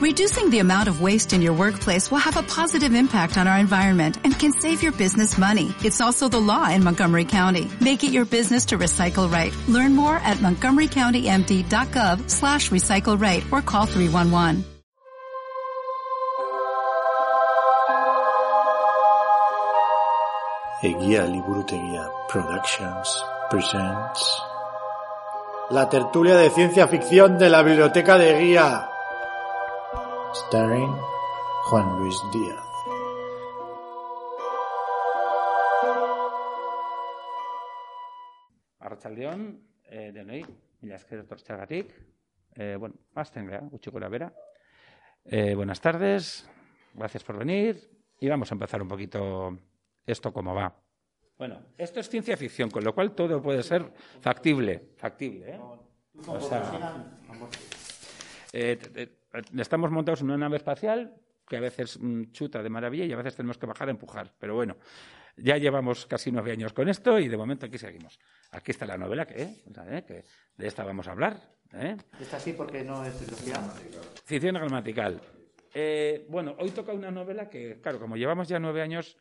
Reducing the amount of waste in your workplace will have a positive impact on our environment and can save your business money. It's also the law in Montgomery County. Make it your business to recycle right. Learn more at montgomerycountymd.gov slash recycle right or call 311. Eguía Liburuteguía Productions presents La tertulia de ciencia ficción de la Biblioteca de Guía Starring Juan Luis Díaz Arratsaldeon, eh, denoi, mila esker etortzeagatik. Eh, bueno, hasten gara, gutxi gora bera. Eh, buenas tardes, gracias por venir y vamos a empezar un poquito esto como va. Bueno, esto es ciencia ficción, con lo cual todo puede ser factible, factible. ¿eh? O sea, eh, estamos montados en una nave espacial que a veces mm, chuta de maravilla y a veces tenemos que bajar a empujar. Pero bueno, ya llevamos casi nueve años con esto y de momento aquí seguimos. Aquí está la novela que, ¿eh? ¿eh? que de esta vamos a hablar. ¿eh? Está así porque no es trilogía. Ficción gramatical. Eh, bueno, hoy toca una novela que, claro, como llevamos ya nueve años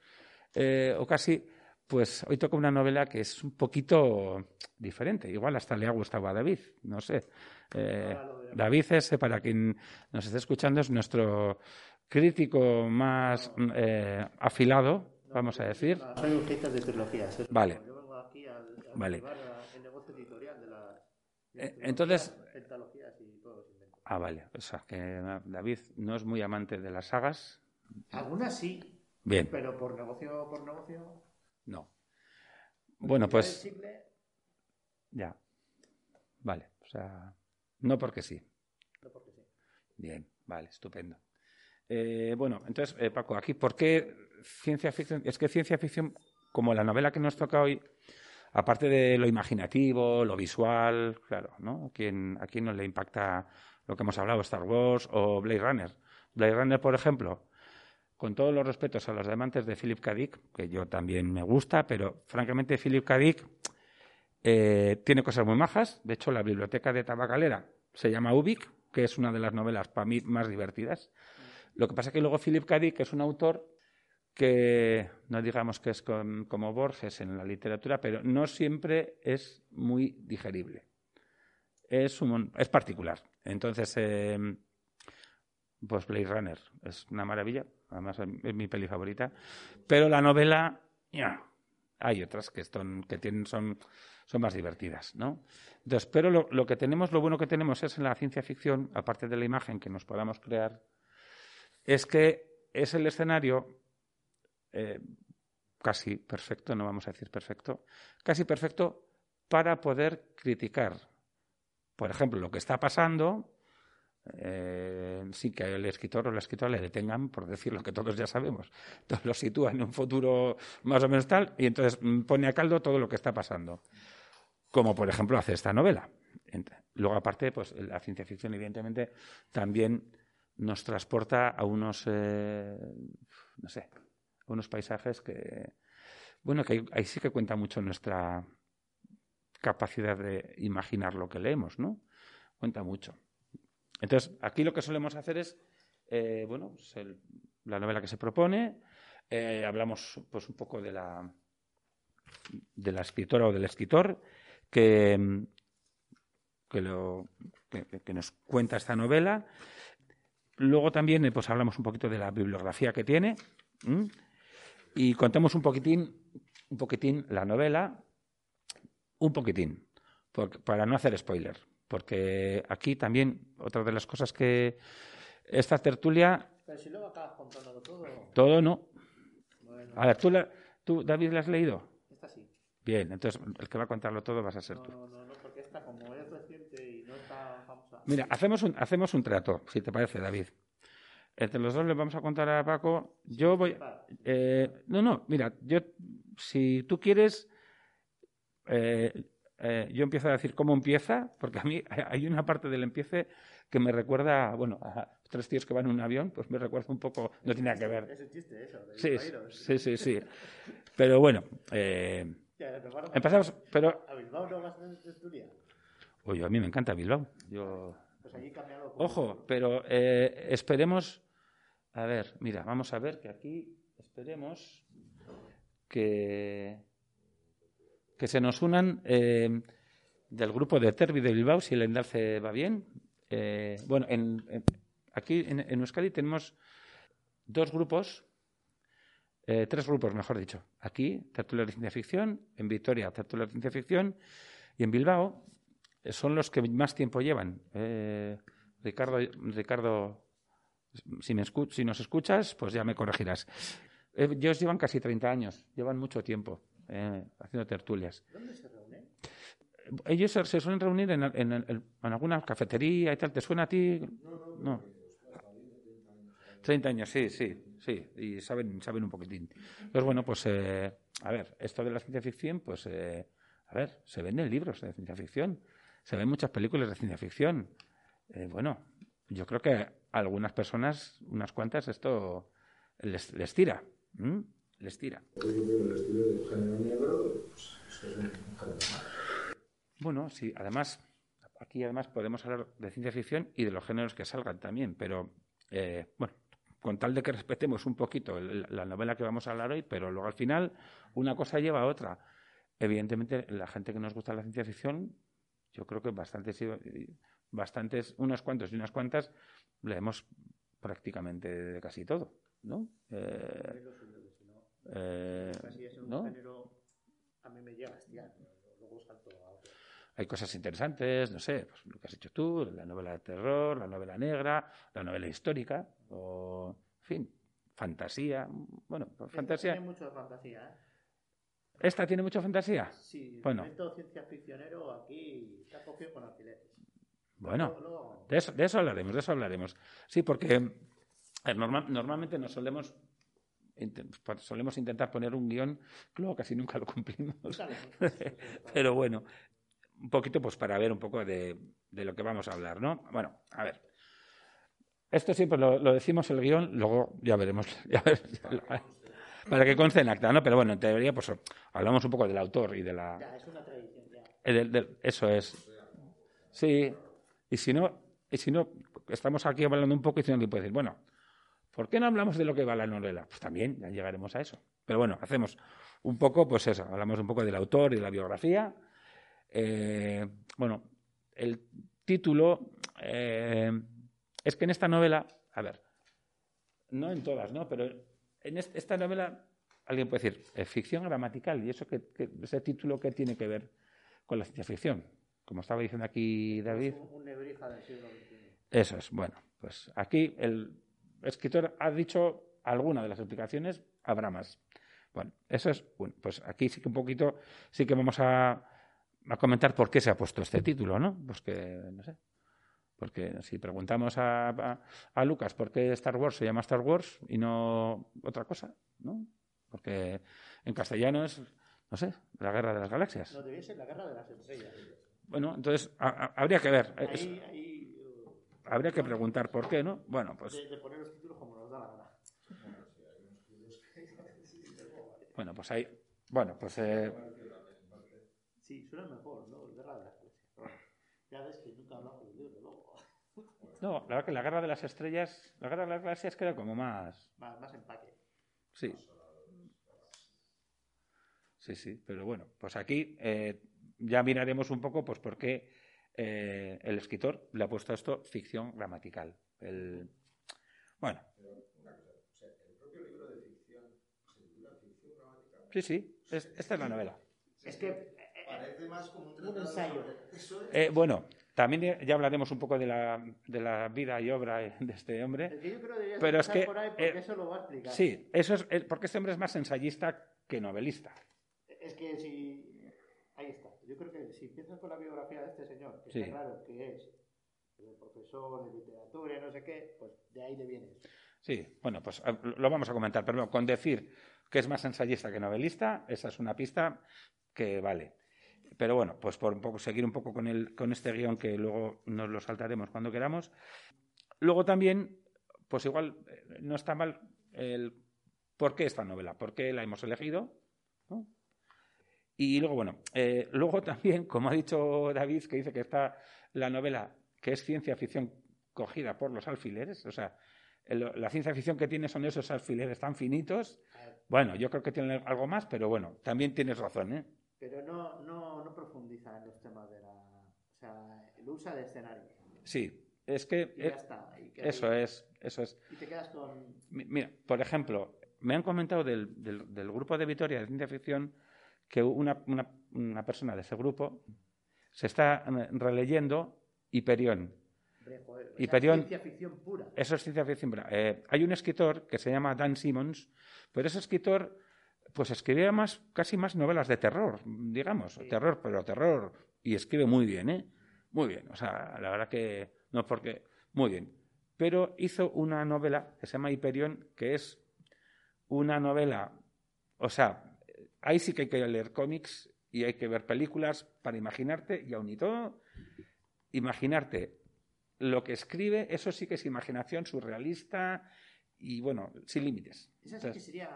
eh, o casi, pues hoy toca una novela que es un poquito diferente. Igual hasta le ha gustado a David, no sé. Eh, David es, para quien nos esté escuchando, es nuestro crítico más eh, afilado, vamos a decir. Soy un de trilogías. Vale. Vale. Eh, entonces-. Ah, vale. O sea, que David no es muy amante de las sagas. Algunas sí, Bien, pero por negocio, por negocio. No. Bueno, pues... Ya. Vale. O sea, no porque sí. no porque sí. Bien, vale, estupendo. Eh, bueno, entonces, eh, Paco, aquí, ¿por qué ciencia ficción? Es que ciencia ficción, como la novela que nos toca hoy, aparte de lo imaginativo, lo visual, claro, ¿no? ¿A quién, a quién no le impacta lo que hemos hablado, Star Wars o Blade Runner? Blade Runner, por ejemplo, con todos los respetos a los amantes de Philip K. Dick, que yo también me gusta, pero francamente Philip K. Dick eh, tiene cosas muy majas. De hecho, la biblioteca de Tabacalera se llama Ubik, que es una de las novelas para mí más divertidas. Lo que pasa es que luego Philip K. Dick es un autor que no digamos que es como Borges en la literatura, pero no siempre es muy digerible. Es, un, es particular. Entonces, eh, pues Blade Runner es una maravilla, además es mi peli favorita, pero la novela, ya, hay otras que, están, que tienen, son, son más divertidas, ¿no? Pero lo, lo que tenemos, lo bueno que tenemos es en la ciencia ficción, aparte de la imagen que nos podamos crear, es que es el escenario eh, casi perfecto, no vamos a decir perfecto, casi perfecto para poder criticar, por ejemplo, lo que está pasando, eh, sin que el escritor o la escritora le detengan por decir lo que todos ya sabemos. Entonces lo sitúa en un futuro más o menos tal y entonces mm, pone a caldo todo lo que está pasando. Como por ejemplo hace esta novela. Luego aparte, pues la ciencia ficción evidentemente también nos transporta a unos, eh, no sé, a unos paisajes que, bueno, que ahí, ahí sí que cuenta mucho nuestra capacidad de imaginar lo que leemos, ¿no? Cuenta mucho. Entonces, aquí lo que solemos hacer es, eh, bueno, pues la novela que se propone, eh, hablamos pues un poco de la, de la escritora o del escritor que, que, lo, que, nos cuenta esta novela. Luego también eh, pues hablamos un poquito de la bibliografía que tiene y contamos un poquitín, un poquitín la novela, un poquitín, para no hacer spoiler, porque aquí también otra de las cosas que esta tertulia, Pero si luego acabas contándolo todo. todo no. Bueno, A ver, ¿tú, la- tú David, la has leído? esta sí. Bien, entonces el que va a contarlo todo vas a ser No, tú. no, no, no, porque esta, como es reciente y no está famosa. Mira, hacemos un, hacemos un trato, si te parece, David. Entre los dos le vamos a contar a Paco. Yo voy. eh, no, no, mira, yo, si tú quieres, eh, eh, yo empiezo a decir cómo empieza, porque a mí hay una parte del empiece que me recuerda, bueno, a tres tíos que van en un avión, pues me recuerda un poco, no tiene nada que ver. Es un chiste eso. de Sí, sí, sí, sí. Pero bueno, eh, empezamos, pero ¿A Bilbao no vas tertulia? Oye, a mí me encanta Bilbao. Yo, Pues allí. Ojo, pero eh, esperemos. A ver, mira, vamos a ver que aquí esperemos que, que se nos unan eh, del grupo de Terbi de Bilbao, si el enlace va bien. Eh, bueno, en, aquí en, Euskadi tenemos dos grupos, eh, tres grupos, mejor dicho. Aquí, Tertulia de Ciencia Ficción, en Vitoria, Tertulia de Ciencia Ficción, y en Bilbao son los que más tiempo llevan. Ricardo, Ricardo si, me escu- si nos escuchas, pues ya me corregirás. Ellos llevan casi 30 años, llevan mucho tiempo eh, haciendo tertulias. ¿Dónde se reúne? Ellos se, se suelen reunir en, en- en- alguna cafetería y tal. ¿Te suena a ti? No. 30 años, sí, sí, sí. Y saben, saben un poquitín. Entonces, bueno, pues, eh, a ver, esto de la ciencia ficción, pues, eh, a ver, se venden libros de ciencia ficción, se ven muchas películas de ciencia ficción. Eh, bueno, yo creo que a algunas personas, unas cuantas, esto les, les tira. ¿m? Les tira. Bueno, sí, además, aquí además podemos hablar de ciencia ficción y de los géneros que salgan también, pero eh, bueno, con tal de que respetemos un poquito la novela que vamos a hablar hoy, pero luego al final una cosa lleva a otra. Evidentemente, la gente que nos gusta la ciencia ficción, yo creo que bastantes, bastantes, unos cuantos y unas cuantas, leemos prácticamente de casi todo, ¿no? Eh, eh, Casi es un ¿no? género. A mí me llega a hastiar. Luego salto a otro. Hay cosas interesantes, no sé, pues lo que has hecho tú, la novela de terror, la novela negra, la novela histórica, o, en fin, fantasía. Bueno, pues fantasía. Tiene mucho de fantasía, ¿eh? ¿Esta tiene mucha fantasía? Sí, Bueno. el ciencia ficcionero aquí está cogido con alfileres. Bueno, de eso, de eso hablaremos, de eso hablaremos. Sí, porque eh, norma- normalmente nos solemos, solemos intentar poner un guion luego casi nunca lo cumplimos. Pero bueno, un poquito pues para ver un poco de, de lo que vamos a hablar, ¿no? Bueno, a ver. Esto siempre lo, lo decimos el guion, luego ya veremos. ya ver- para que conste en acta, ¿no? Pero bueno, en teoría, pues hablamos un poco del autor y de la. Ya, es una tradición ya. eh, eso es. Sí. Y si no, y si no, estamos aquí hablando un poco y si no, alguien puede decir, bueno, ¿por qué no hablamos de lo que va la novela? Pues también, ya llegaremos a eso. Pero bueno, hacemos un poco, pues eso, hablamos un poco del autor y de la biografía. Eh, bueno, el título eh, es que en esta novela, a ver, no en todas, ¿no? Pero en est- esta novela alguien puede decir eh, ficción gramatical y eso que, que- ese título que tiene que ver con la ciencia ficción, como estaba diciendo aquí David. Es un, un del siglo XXI. Eso es, bueno, pues aquí el escritor ha dicho alguna de las explicaciones, habrá más. Bueno, eso es, bueno, pues aquí sí que un poquito, sí que vamos a, a comentar por qué se ha puesto este título, ¿no? Pues que, no sé, porque si preguntamos a, a, a Lucas por qué Star Wars se llama Star Wars y no otra cosa, ¿no? Porque en castellano es, no sé, la guerra de las galaxias. No, debía ser la guerra de las estrellas. Bueno, entonces a- habría que ver, es- Ahí, ahí habría que preguntar por qué, ¿no? Bueno, pues de, de poner los títulos como nos da la gana. Bueno, pues ahí. Bueno, pues. eh, Sí, suena mejor, ¿no? Guerra de las estrellas. Ya ves que nunca hablamos del libro, luego. no, la verdad que la guerra de las estrellas. La guerra de las galaxias queda como más. Más, más empaque. Sí. Sí, sí, pero bueno, pues aquí eh, ya miraremos un poco pues por qué eh, el escritor le ha puesto a esto ficción gramatical. El, bueno, Una cosa, o sea, el propio libro de ficción se titula Ficción Gramatical. sí, sí, es- esta es la novela. Es que eh, Parece más como un ensayo. sobre- Eso es. Eh, bueno, también ya- hablaremos un poco de la, de la vida y obra de este hombre. yo creo que Pero es que, por ahí porque eh, eso lo va a explicar. Sí, eso es porque este hombre es más ensayista que novelista. Es que si. Ahí está. Que si empiezas con la biografía de este señor, que Sí. está claro que es el profesor de literatura y no sé qué, pues de ahí le vienes. Sí, bueno, pues eh, lo vamos a comentar, pero con decir que es más ensayista que novelista, esa es una pista que vale. Pero bueno, pues por un poco, seguir un poco con, el, con este guion que luego nos lo saltaremos cuando queramos. Luego también, pues igual eh, no está mal el por qué esta novela, por qué la hemos elegido. ¿no? Y luego, bueno, eh, luego también, como ha dicho David, que dice que está la novela que es ciencia ficción cogida por los alfileres, o sea, el- la ciencia ficción que tiene son esos alfileres tan finitos. Bueno, yo creo que tiene algo más, pero bueno, también tienes razón, ¿eh? Pero no, no, no profundiza en los temas de la... O sea, lo usa de escenario. Sí, es que Y ya está. Y que- eso es, eso es. Y te quedas con... Mi- Mira, por ejemplo, me han comentado del, del- del grupo de Vitoria de ciencia ficción que una, una- una persona de ese grupo se está eh, releyendo Hiperión. Joder, Hiperión- ciencia ficción pura. Eso es ciencia ficción. pura. Eh, hay un escritor que se llama Dan Simmons, pero ese escritor pues escribía más, casi más novelas de terror, digamos, Sí. terror, pero terror, y escribe muy bien, ¿eh? Muy bien, o sea, la verdad que no porque, muy bien. Pero hizo una novela que se llama Hiperión, que es una novela, o sea, ahí sí que hay que leer cómics y hay que ver películas para imaginarte, y aun y todo, imaginarte lo que escribe, eso sí que es imaginación surrealista y, bueno, sin límites. Esa sí que sería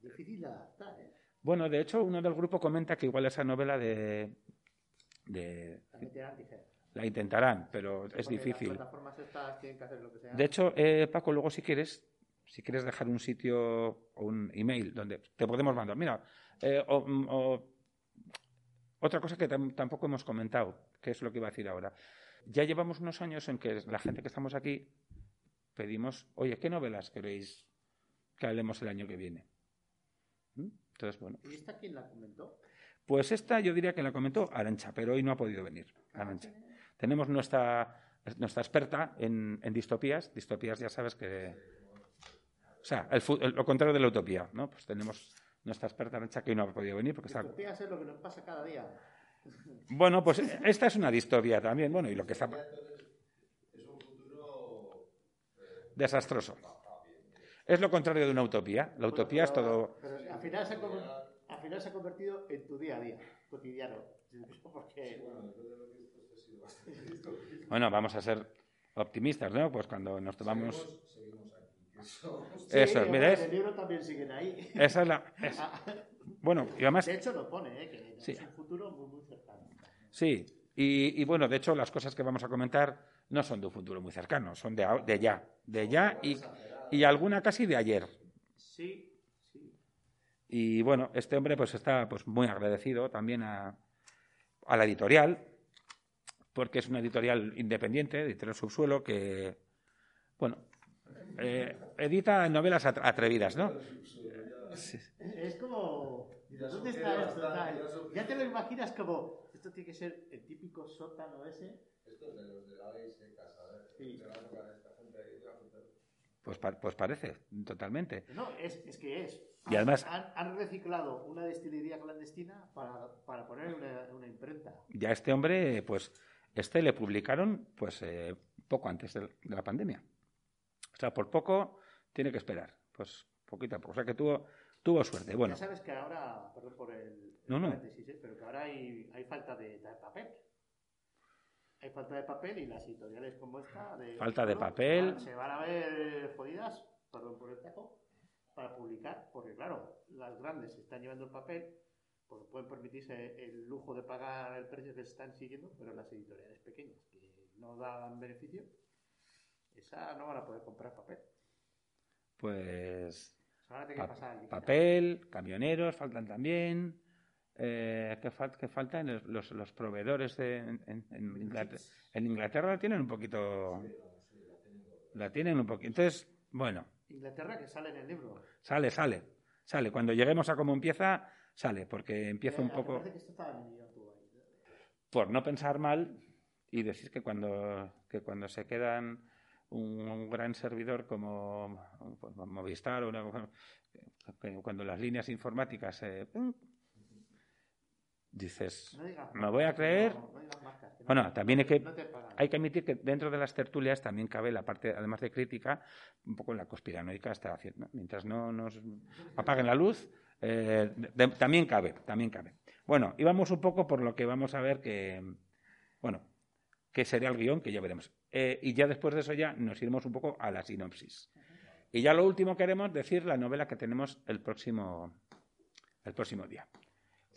difícil de adaptar, ¿eh? bueno, de hecho, uno del grupo comenta que igual esa novela de, de La intentarán, pero es difícil. Las plataformas estas tienen que hacer lo que sea. De hecho, eh, Paco, luego si quieres, si quieres dejar un sitio o un email donde te podemos mandar. Mira, eh, o, o- otra cosa que tam- tampoco hemos comentado, que es lo que iba a decir ahora. Ya llevamos unos años en que la gente que estamos aquí pedimos, oye, ¿qué novelas queréis que hablemos el año que viene? ¿Mm? Entonces, bueno, ¿Y esta quién la comentó? pues esta yo diría que la comentó Arancha, pero hoy no ha podido venir. Arancha. Tenemos nuestra, nuestra experta en, en distopías. Distopías ya sabes que... O sea, el fu- el- lo contrario de la utopía, ¿no? Pues tenemos nuestra experta Arancha que hoy no ha podido venir porque está... Distopías es lo que nos pasa cada día. Bueno, pues esta es una distopía también, bueno, y lo que está... Es un futuro Desastroso. Es lo contrario de una utopía. La utopía es todo... Pero al final, se ha, con- al final se ha convertido en tu día a día, cotidiano. Porque Bueno, vamos a ser optimistas, ¿no? Pues cuando nos tomamos... Sí, Eso, mira, el libro también siguen ahí. Esa es la... es- Bueno, y además... De hecho, lo pone, ¿eh? que Sí. es un futuro muy, muy cercano. Sí, y, y bueno, de hecho las cosas que vamos a comentar no son de un futuro muy cercano, son de, ya, de ya y, y alguna casi de ayer. Sí, sí. Y bueno, este hombre pues está pues muy agradecido también a, a la editorial, porque es una editorial independiente, editorial subsuelo, que, bueno, eh, edita novelas atre- atrevidas, ¿no? Sí. Es como. Ya ¿Dónde está esto? tal? ya te lo imaginas como. Esto tiene que ser el típico sótano ese. Esto es de los de la ley seca, ¿sabes? Sí. Pues, pa- pues parece, totalmente. No, es, es que es. Y además- Han, han reciclado una destilería clandestina para, para poner una, una imprenta. Ya este hombre, pues, este le publicaron, pues, eh, poco antes de de la pandemia. O sea, por poco tiene que esperar. Pues, poquito a poco. O sea, que tuvo, tuvo suerte. Bueno, Ya sabes que ahora, perdón por el, No, no. ¿eh? pero que ahora hay, hay falta de, de papel. Hay falta de papel y las editoriales como esta. De, Falta de papel. Se van a ver jodidas, perdón por el tajo, para publicar, porque claro, las grandes se están llevando el papel, porque pueden permitirse el lujo de pagar el precio que se están siguiendo, pero las editoriales pequeñas que no dan beneficio, esas no van a poder comprar papel. pues, Ahora tiene que pa- pasar papel, camioneros faltan también. Eh, ¿qué, fal- qué faltan? Los, los, proveedores de, en, Inglaterra, en Inglaterra la tienen un poquito... La tienen un poquito. Entonces, bueno, Inglaterra que sale en el libro. sale, sale, sale. Cuando lleguemos a cómo empieza, sale, porque empieza un poco... Que esto por no pensar mal y decir que cuando, que cuando se quedan un, un gran servidor como pues, Movistar o una- que cuando las líneas informáticas eh, dices No me voy a creer no- no digas marcas, que no- bueno también hay que hay que admitir que dentro de las tertulias también cabe la parte, además de crítica, un poco la conspiranoica está haciendo. Mientras no nos apaguen la luz, eh, de- también cabe, también cabe. Bueno, y vamos un poco por lo que vamos a ver que, bueno, que sería el guion, que ya veremos. Eh, y ya después de eso ya nos iremos un poco a la sinopsis. Y ya lo último queremos decir la novela que tenemos el próximo, el próximo día.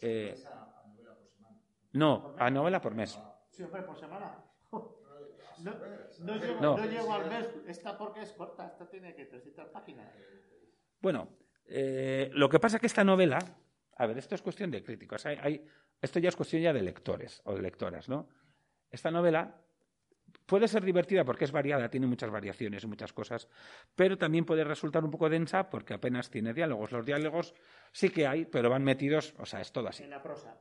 Eh, no, a novela por mes. Sí, hombre, por semana. No, no al mes. Esta porque es corta. Esta tiene que 300 páginas. Bueno, eh, lo que pasa es que esta novela, a ver, esto es cuestión de críticos, hay, hay- esto ya es cuestión ya de lectores o de lectoras, ¿no? Esta novela puede ser divertida porque es variada, tiene muchas variaciones y muchas cosas, pero también puede resultar un poco densa porque apenas tiene diálogos. Los diálogos sí que hay, pero van metidos, o sea, es todo así. En la prosa.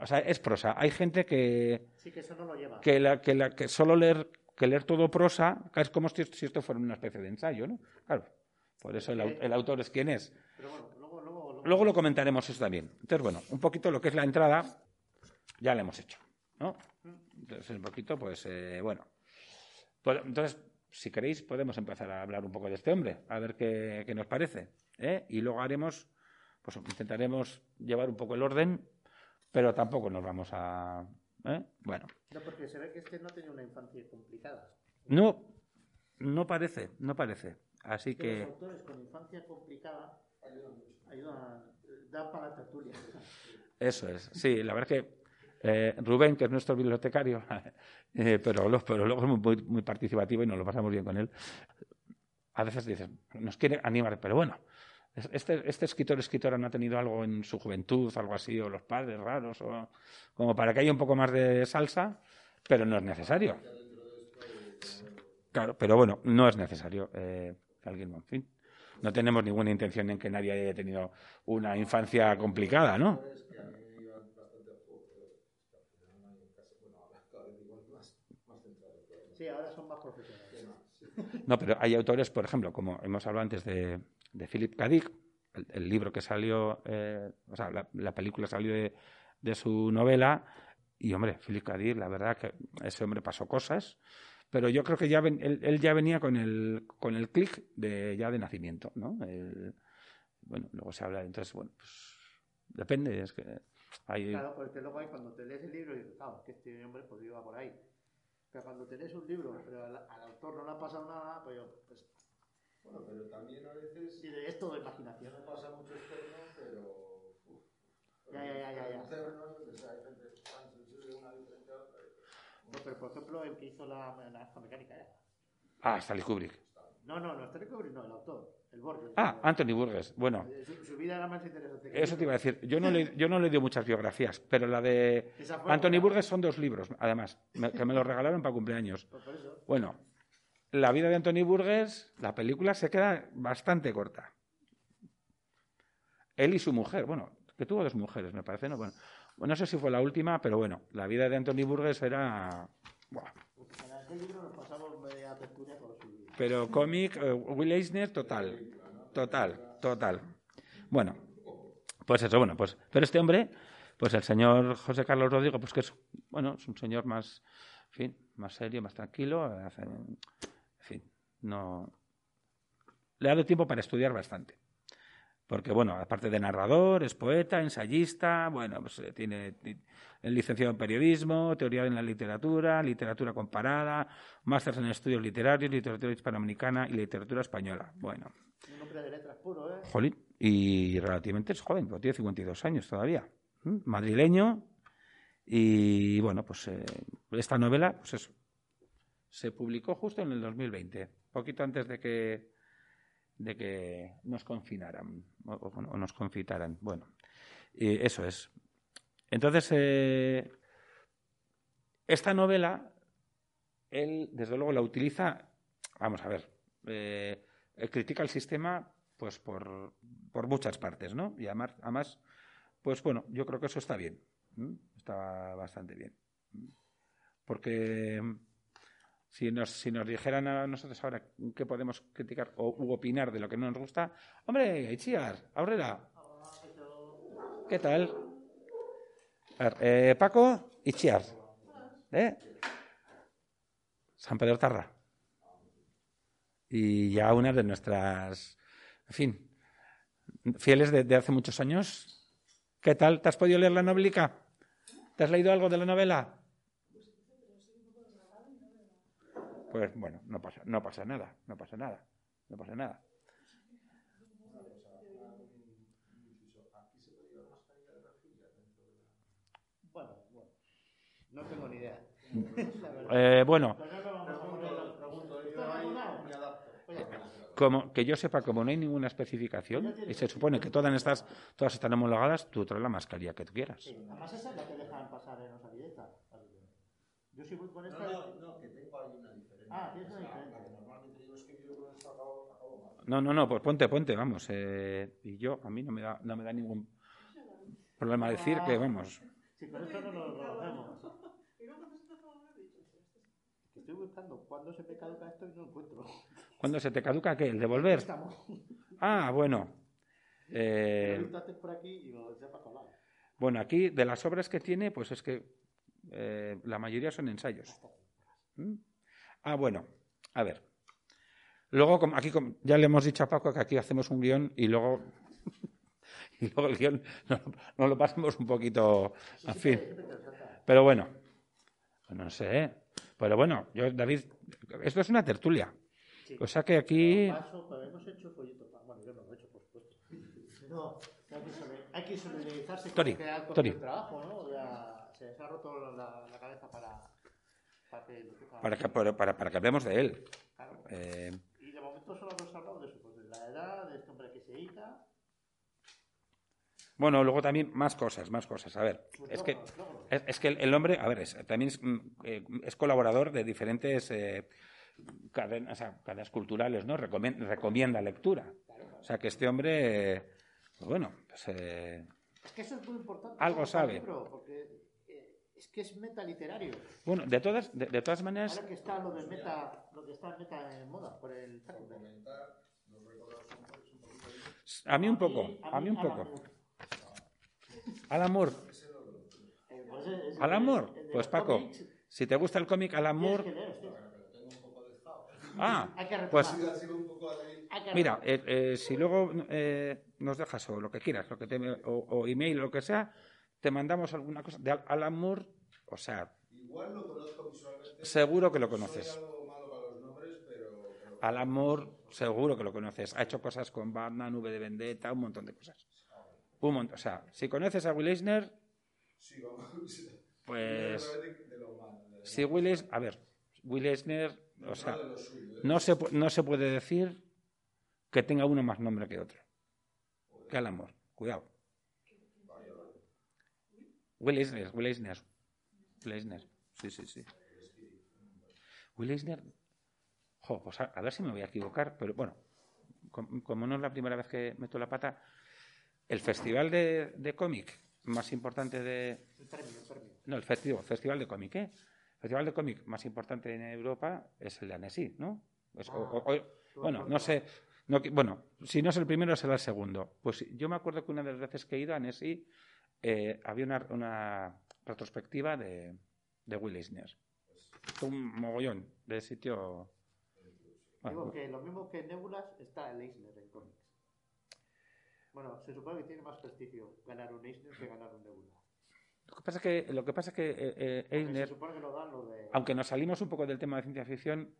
O sea, es prosa. Hay gente que, Sí que eso no lo lleva. que, la, que, la, que solo leer, que leer todo prosa es como si, si esto fuera una especie de ensayo, ¿no? Claro. Por eso el, el autor es quien es. Pero bueno, luego, luego, luego. Luego lo comentaremos eso también. Entonces, bueno, un poquito lo que es la entrada ya la hemos hecho, ¿no? Entonces, un poquito, pues, eh, bueno. Pues, entonces, si queréis, podemos empezar a hablar un poco de este hombre, a ver qué, qué nos parece. ¿eh? Y luego haremos, pues intentaremos llevar un poco el orden, pero tampoco nos vamos a... ¿eh? Bueno, No, porque se ve que este no tenía una infancia complicada. no, no parece, no parece. Así Que los autores con infancia complicada ayudan, dan para la tertulia. Eso es, sí, la verdad que eh, Rubén, que es nuestro bibliotecario, eh, pero, lo- pero luego es muy, muy- participativo y nos lo pasamos bien con él, a veces dices, nos quiere animar, pero bueno, es- este, este escritor escritora no ha tenido algo en su juventud, algo así, o los padres raros, o como para que haya un poco más de salsa, pero no es necesario. Claro, pero bueno, no es necesario. Eh, alguien, en fin, no tenemos ninguna intención en que nadie haya tenido una infancia complicada, ¿no? Es que a mí me iban bastante a juego, pero es que al final no hay un caso, bueno, ahora cada vez igual más, más centrado. pero no. Sí, ahora son más profesionales. No, pero hay autores, por ejemplo, como hemos hablado antes de, de Philip K. Dick, el, el libro que salió, eh, o sea, la, la película salió de, de su novela, y hombre, Philip K. Dick, la verdad que ese hombre pasó cosas, pero yo creo que ya ven- él, él ya venía con el, con el clic de, ya de nacimiento, ¿no? El- bueno, luego se habla, entonces, bueno, pues depende, es que hay... Claro, porque luego hay cuando te lees el libro y dices, claro, que este hombre pues iba por ahí. Pero cuando te lees un libro, pero al, al autor no le ha pasado nada, pues, yo, pues Bueno, pero también a veces sí, es todo imaginación. no pasa mucho externo, pero. uf, Ya, ya, ya, ya, ya. Internos, o sea, hay gente tan sensible una diferente a otra. y- No, pero por ejemplo, el que hizo la naranja mecánica ya. Ah, Stanley Kubrick. No, no, no, Stanley Kubrick no, el autor, el Borges. Ah, Anthony Burgess. Bueno, Eh, Su, su vida era más interesante que Eso te iba a decir. Yo no, le, yo no leído muchas biografías, pero la de Anthony Burgess son dos libros, además, me- que me los regalaron para cumpleaños. Pues por eso. Bueno, la vida de Anthony Burgess, la película se queda bastante corta. Él y su mujer, bueno, que tuvo dos mujeres, me parece, ¿no? Bueno, no sé si fue la última, pero bueno, la vida de Anthony Burgess era... buah. En aquel libro nos pasamos media tertulia con su vida. Pero cómic, eh, Will Eisner, total. Total, total. Bueno, pues eso, bueno, pues. Pero este hombre, pues el señor José Carlos Rodrigo, pues que es, bueno, es un señor más, en fin, más serio, más tranquilo. en fin, no. Le ha dado tiempo para estudiar bastante. Porque, bueno, aparte de narrador, es poeta, ensayista, bueno, pues eh, tiene ti- es licenciado en periodismo, teoría en la literatura, literatura comparada, máster en estudios literarios, literatura hispanoamericana y literatura española. Bueno, Un hombre de letras puro, ¿eh? jolín, y relativamente es joven, pero tiene 52 años todavía. Madrileño, y bueno, pues eh, esta novela, pues eso, se publicó justo en el 2020, poquito antes de que de que nos confinaran o, nos confitaran. Bueno, y eso es. Entonces, eh, esta novela, él desde luego la utiliza, vamos a ver, eh, critica el sistema pues por, por muchas partes, ¿no? Y además, además, pues bueno, yo creo que eso está bien, está bastante bien. Porque si nos, si nos dijeran a nosotros ahora qué podemos criticar o u opinar de lo que no nos gusta, hombre, Itziar, Aurrera, ¿qué tal? A ver, eh, Paco, Itziar, ¿eh? San Pedro Tarra. Y ya una de nuestras, en fin, fieles de, hace muchos años. ¿Qué tal? ¿Te has podido leer la novelica? ¿Te has leído algo de la novela? pues bueno, no pasa, no pasa nada, no pasa nada, no pasa nada. Bueno, no tengo ni idea. Eh, bueno, como que yo sepa, como no hay ninguna especificación, y se supone que todas estas, todas están homologadas, tú traes la mascarilla que tú quieras. Además esa es la que dejan pasar en los Yo si voy con esta... No, que tengo ahí Ah, tienes una. La que normalmente digo es que yo con esto acabo, acabo mal. No, no, no, pues ponte, ponte, vamos. eh, y yo, a mí no me da, no me da ningún problema decir que, vamos, Sí, con esto no nos conocemos. Que estoy buscando cuándo se me caduca esto y no lo encuentro. ¿cuándo se te caduca qué? ¿El devolver? Estamos. Ah, bueno. Lo Eh, lo bueno, aquí de las obras que tiene, pues es que eh, la mayoría son ensayos. ¿Mm? Ah, bueno, a ver. Luego, como aquí ya le hemos dicho a Paco que aquí hacemos un guion y luego, y luego el guion nos, nos lo pasamos un poquito, en fin. Pero bueno, no sé. ¿eh? Pero bueno, yo, David, esto es una tertulia. O sea que aquí... Paso, pero hemos hecho folletos. Bueno, yo no lo he hecho, por supuesto. No, hay que, solidarizarse Tori, con, Tori. el trabajo, ¿no? O sea, se les ha roto la, la cabeza para, para que... Para que, para, que hablemos de él. Claro. Eh, Y de momento solo hemos hablado de eso, pues de la edad, de este hombre que se dedica. bueno, luego también más cosas, más cosas. A ver, sus es que, logros, es, es que el, hombre, a ver, es, también es, mm, eh, es colaborador de diferentes eh, cadenas, o sea, cadenas culturales, ¿no? Recomien- recomienda lectura. O sea que este hombre, eh, pues bueno, pues, eh, Es que eso es muy importante. Algo sabe. libro, porque es que es metaliterario. bueno, de todas, de, de todas maneras, Ahora que está lo de meta, lo que está en meta en moda por el a mí un poco, a mí un poco. Al amor, Eh, pues es- es- al amor. Pues Paco, si te gusta el cómic Al amor, ah, Hay que pues Mira, eh, eh, si luego eh, nos dejas o lo que quieras, lo que te, o, o email o lo que sea, te mandamos alguna cosa de Al- Alan Moore, o sea, Igual lo conozco visualmente. seguro que lo conoces. algo malo para los nombres, pero. pero- Alan Moore, seguro que lo conoces. Ha hecho cosas con Batman, V de Vendetta, un montón de cosas. Un montón. O sea, si conoces a Will Eisner, Sí, vamos. pues si Will Eis- a ver, Will Eisner, o sea, no ¿eh? no se, no se puede decir que tenga uno más nombre que otro. Que Alan Moore. Cuidado. Will Eisner, Will Eisner. Will Eisner. Sí, sí, sí. Will Eisner. Jo, pues a, a ver si me voy a equivocar, pero bueno, com- como no es la primera vez que meto la pata, el festival de, de cómic más importante de. El premio, el premio. No, el festival, festival de cómic, ¿eh? El festival de cómic más importante en Europa es el de Annecy, ¿no? Es- o- o- o- bueno, no sé. No, bueno, si no es el primero, será el segundo. Pues yo me acuerdo que una de las veces que he ido a Annecy eh, había una, una retrospectiva de, de Will Eisner. Un mogollón de sitio. Bueno, Digo que lo mismo que en Nebulas está el Eisner en cómics. Bueno, se supone que tiene más prestigio ganar un Eisner que ganar un Nebula. lo que pasa es que, lo que, pasa es que eh, eh, Eisner, Se supone que lo dan lo de. aunque nos salimos un poco del tema de ciencia ficción,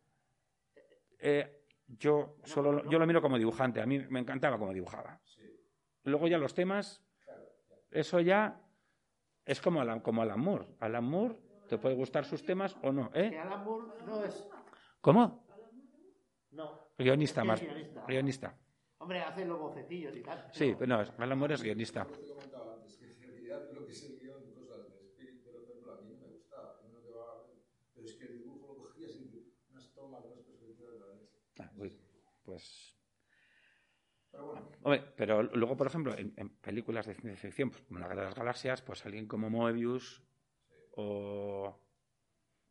eh, yo, No, solo, no. yo lo miro como dibujante. A mí me encantaba como dibujaba. Luego ya los temas, eso ya es como Alan, como Alan Moore. Alan Moore, te puede gustar sus temas o no, Que ¿eh? Alan Moore no es. ¿Cómo? No. Guionista más. guionista. Guionista. Hombre, hace los bocecillos y tal. Sí, pero no, Alan Moore es guionista. Ah, uy, pues bueno, Pero luego, por ejemplo, en, películas de ciencia ficción, pues, como La Guerra de las Galaxias, pues alguien como Moebius o.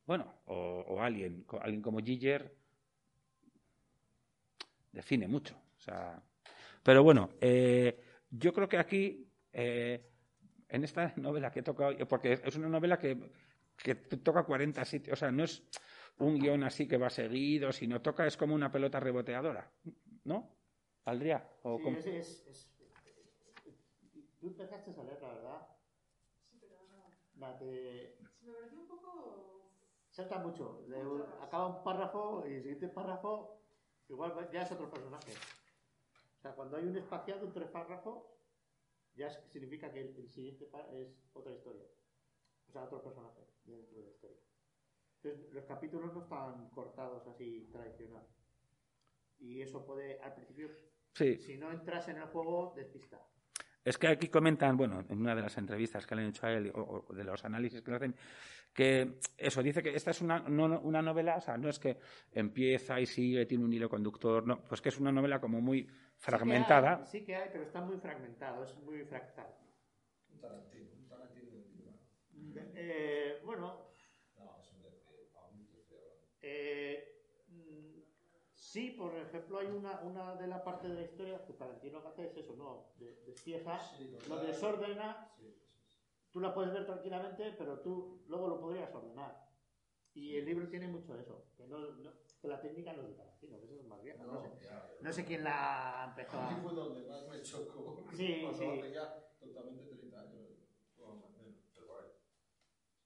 Bueno, o, o co- alguien como Giger define mucho. O sea, pero bueno, eh, yo creo que aquí, eh, en esta novela que he tocado, porque es una novela que, que toca 40 sitios, o sea, no es un guion así que va seguido, sino toca, es como una pelota reboteadora, ¿no? ¿Valdría? ¿O Sí, cómo? es, es, es- Tú empezaste a leer, la verdad. La te Me pareció un poco. salta mucho. Le- acaba un párrafo y el siguiente párrafo igual ya es otro personaje. O sea, cuando hay un espaciado entre párrafos, ya es- significa que el, el siguiente es otra historia. O sea, otro personaje dentro de la historia. Entonces, los capítulos no están cortados así tradicional. Y eso puede, al principio, Sí, si no entras en el juego, despista. Es que aquí comentan, bueno, en una de las entrevistas que le han hecho a él, o, o de los análisis que le hacen, que eso, dice que esta es una, no- una novela, o sea, no es que empieza y sigue, tiene un hilo conductor, no, pues que es una novela como muy fragmentada. Sí que hay, sí que hay, pero está muy fragmentado, es muy fractal. Un Tarantino, un Tarantino. Eh, bueno, No, es un DC, aún te estoy hablando. eh, mm, sí, por ejemplo, hay una, una de la parte de la historia que Tarantino hace es eso, ¿no? De- despieza, Sí, lo desordena, Sí, sí, sí. tú la puedes ver tranquilamente, pero tú luego lo podrías ordenar. Y el libro tiene mucho de eso, que, no, no- que la técnica no es de Tarantino, que eso es más vieja. No, No, sé, ya, no sé quién la empezó A mí fue donde más me chocó. Sí, sí. hace ya totalmente 30 años. o más o menos, pero por ahí.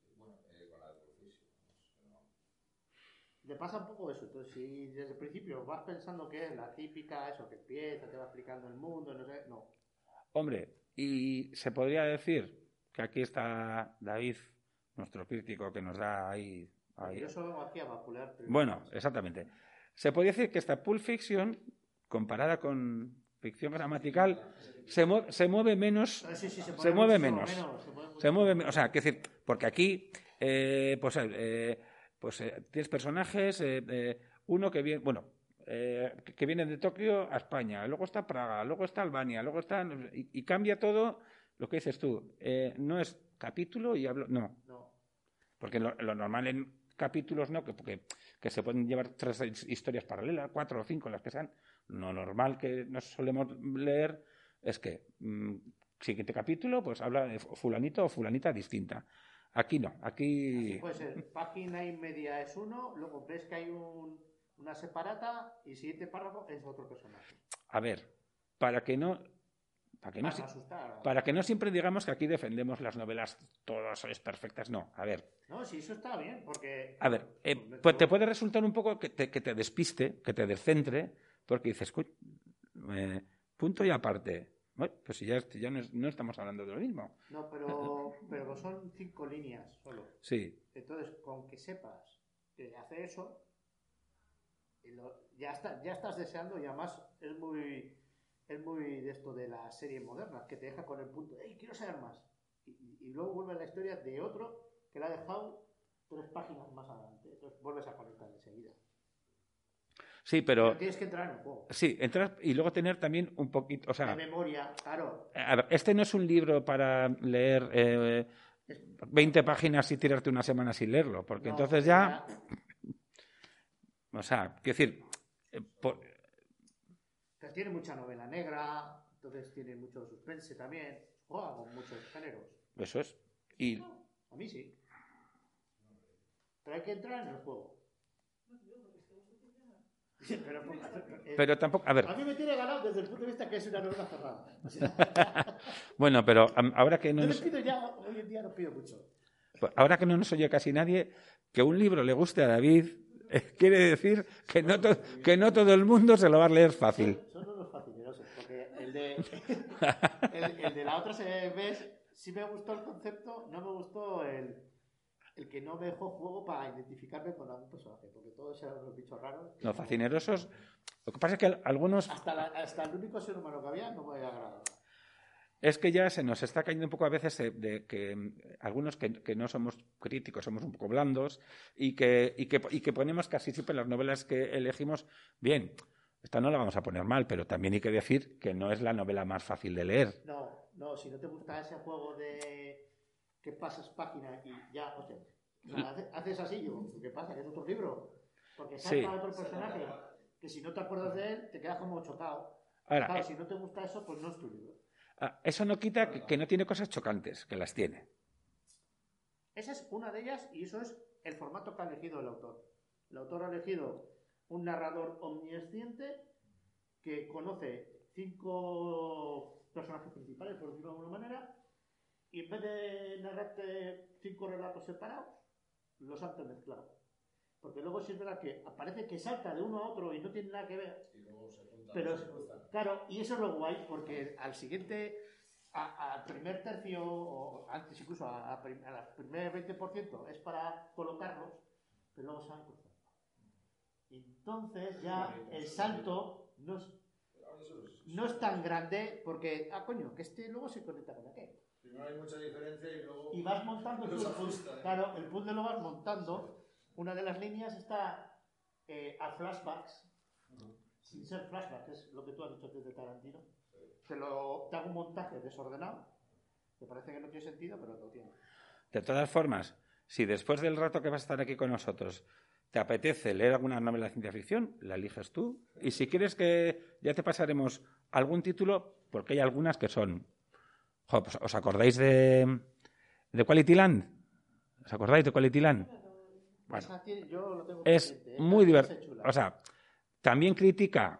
Sí, bueno, eh, con la de Proficio. No, Le pasa un poco eso, entonces si desde el principio vas pensando que es la típica, eso, que empieza, te va explicando el mundo, no sé, no. Hombre, y se podría decir que aquí está David, nuestro crítico, que nos da ahí... ahí- Yo solo vengo aquí a vapulear. pero- Bueno, exactamente. Se podría decir que esta Pulp Fiction, comparada con ficción gramatical, se, mue- se mueve menos Ah, sí, sí, se, se mueve mucho menos. se mueve mucho. Se mueve, o sea, quiero decir, porque aquí, eh, pues, eh, pues eh, tienes personajes, eh, eh, uno que viene, bueno, eh, que- que viene de Tokio a España, luego está Praga, luego está Albania, luego está, y, y cambia todo lo que dices tú. Eh, no es capítulo y hablo, no, No. porque lo, lo normal en capítulos no, que, porque, que se pueden llevar tres his- historias paralelas, cuatro o cinco, las que sean. Lo normal que nos solemos leer es que mm, siguiente capítulo, pues habla de fulanito o fulanita distinta. Aquí no, aquí... Puede ser, página y media es uno, luego ves que hay un, una separata y siguiente párrafo es otro personaje. A ver, para que no... Para que no, asustar. para que no siempre digamos que aquí defendemos las novelas todas es perfectas, no. A ver, No, sí, eso está bien, porque... A ver, eh, Pues, pues te puede resultar un poco que te, que te despiste, que te descentre, porque dices, "Coy, eh, punto y aparte. Bueno, pues si ya, ya no, es- no estamos hablando de lo mismo. No, pero, pero son cinco líneas solo. Sí, Entonces, con que sepas que hace eso, ya, está, ya estás deseando y además es muy, es muy de esto de la serie moderna, que te deja con el punto, ¡hey, quiero saber más! Y, y- y luego vuelve la historia de otro que la ha dejado tres páginas más adelante. Entonces vuelves a conectar enseguida. Sí, Pero pero... tienes que entrar en el juego. Sí, entrar y luego tener también un poquito... O De sea, memoria, claro. a ver, este no es un libro para leer eh, 20 páginas y tirarte una semana sin leerlo, porque No, entonces ya... O sea, quiero decir... eh, por- Pero tiene mucha novela negra, entonces tiene mucho suspense también. Juega con muchos géneros. eso es. Y, A mí sí. Pero hay que entrar en el juego. Sí, pero, eh, pero tampoco... A ver, a mí me tiene ganado desde el punto de vista que es una novela cerrada. O sea, bueno, pero ahora que no yo nos... pido ya, hoy en día no pido mucho. Pues ahora que no nos oye casi nadie, que un libro le guste a David eh, quiere decir que no, to- que no todo el mundo se lo va a leer fácil. Son unos facinerosos, porque el de, el, el de la otra se ves, sí me gustó el concepto, no me gustó el, el que no me dejó juego para identificarme con algún personaje, porque todos eran unos bichos raros. Los facinerosos. Lo que pasa es que algunos Hasta, la- hasta el único ser humano que había no me había agradado. es que ya se nos está cayendo un poco a veces de, de que mm, algunos que, que no somos críticos, somos un poco blandos y que, y que, y que ponemos casi siempre las novelas que elegimos bien. Esta no la vamos a poner mal, pero también hay que decir que no es la novela más fácil de leer. No, no, si no te gusta ese juego de que pasas página y ya, hostia, o sea, hace- haces así, yo, ¿qué pasa? Que es otro libro. Porque Sí. salta otro personaje que si no te acuerdas de él, te quedas como chocado. Ahora, Claro, eh, si no te gusta eso, pues no es tu libro. ah, eso no quita que, que no tiene cosas chocantes, que las tiene. Esa es una de ellas y eso es el formato que ha elegido el autor. El autor ha elegido un narrador omnisciente que conoce cinco personajes principales, por decirlo de alguna manera, y en vez de narrarte cinco relatos separados, los han mezclado. Porque luego sí es verdad que aparece que salta de uno a otro y no tiene nada que ver, Y luego se juntan, pero se cruzan. claro, y eso es lo guay, porque al siguiente, a- al primer tercio, o antes incluso a, a prim- a la primer 20% es para colocarlos, pero luego se van cruzando. Entonces ya el salto no es, no es tan grande porque, ah, coño, que este luego se conecta con aquel. Primero hay mucha diferencia y luego. Y vas montando el puzzle. ajusta, ¿eh? Claro, el puzzle lo vas montando. Una de las líneas está eh, a flashbacks, sin ser flashback, que es lo que tú has dicho que es de Tarantino. Te, lo, te hago un montaje desordenado, que parece que no tiene sentido, pero lo tiene. De todas formas, si después del rato que vas a estar aquí con nosotros te apetece leer alguna novela de ciencia ficción, la eliges tú. Y si quieres que ya te pasaremos algún título, porque hay algunas que son. Pues, ¿Os acordáis de, de Quality Land? ¿Os acordáis de Quality Land? Bueno, Esa tiene- yo lo tengo es ¿eh? muy divertido. O sea, también critica,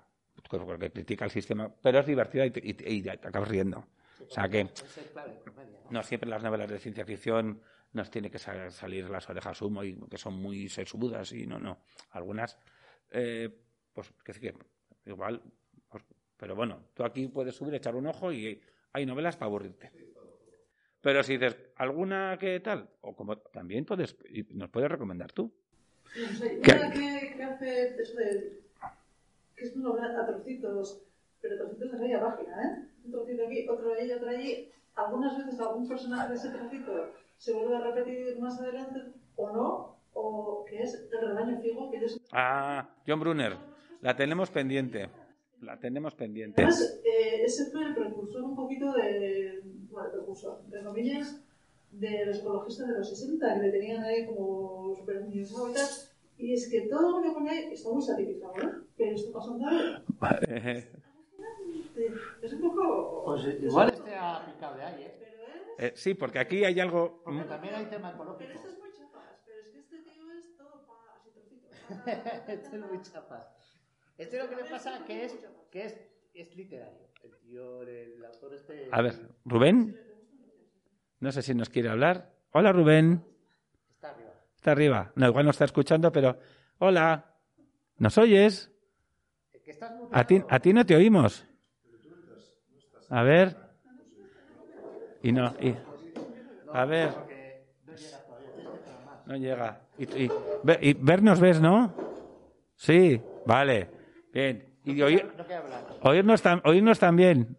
porque critica el sistema, pero es divertida y te, y te- y te acabas riendo. Sí, o sea que- clave, comedia, ¿no? No siempre las novelas de ciencia ficción nos tiene que sa- salir las orejas humo y que son muy sesudas y no, no. Algunas, eh, pues que sí que igual, pues, pero bueno, tú aquí puedes subir, echar un ojo y hay novelas para aburrirte. Pero si dices alguna que tal, o como también puedes, nos puedes recomendar tú. No sé, ¿Qué? una que, que hace eso de. que es una novela a trocitos, pero trocitos de media página, ¿eh? Un trocito aquí, otro allí, otro allí. Algunas veces algún personaje de ese trocito se vuelve a repetir más adelante, o no, o que es el rebaño figo, que es. Ah, John Brunner, la tenemos pendiente. La tenemos pendiente. Además, ese fue el precursor un poquito de. Bueno, el precursor, de comillas, de los ecologistas de los 60, que le tenían ahí como súper entusiasmado y tal. Y es que todo lo que pone ahí está muy satisfecho, ¿eh? Pero esto pasa un Es un poco. Pues igual este ha picado de ahí, ¿eh? Pero es. Eh, sí, porque aquí hay algo. Porque también hay tema Pero ecológico. este es muy chapas. Pero es que este tío es todo pa. así trocito. este es muy chapas. Este lo que le pasa que es que es, es literario. El tío, el autor este... A ver, Rubén, no sé si nos quiere hablar. Hola, Rubén. Está arriba. Está arriba. No, igual no está escuchando, pero. Hola. ¿Nos oyes? ¿Que estás A ti, a ti no te oímos. A ver. Y no. y- a ver. Porque no llega. Y, y- y vernos ves, ¿no? Sí, vale. Bien. Y de oír, No quiere hablar. oírnos, tam- oírnos también.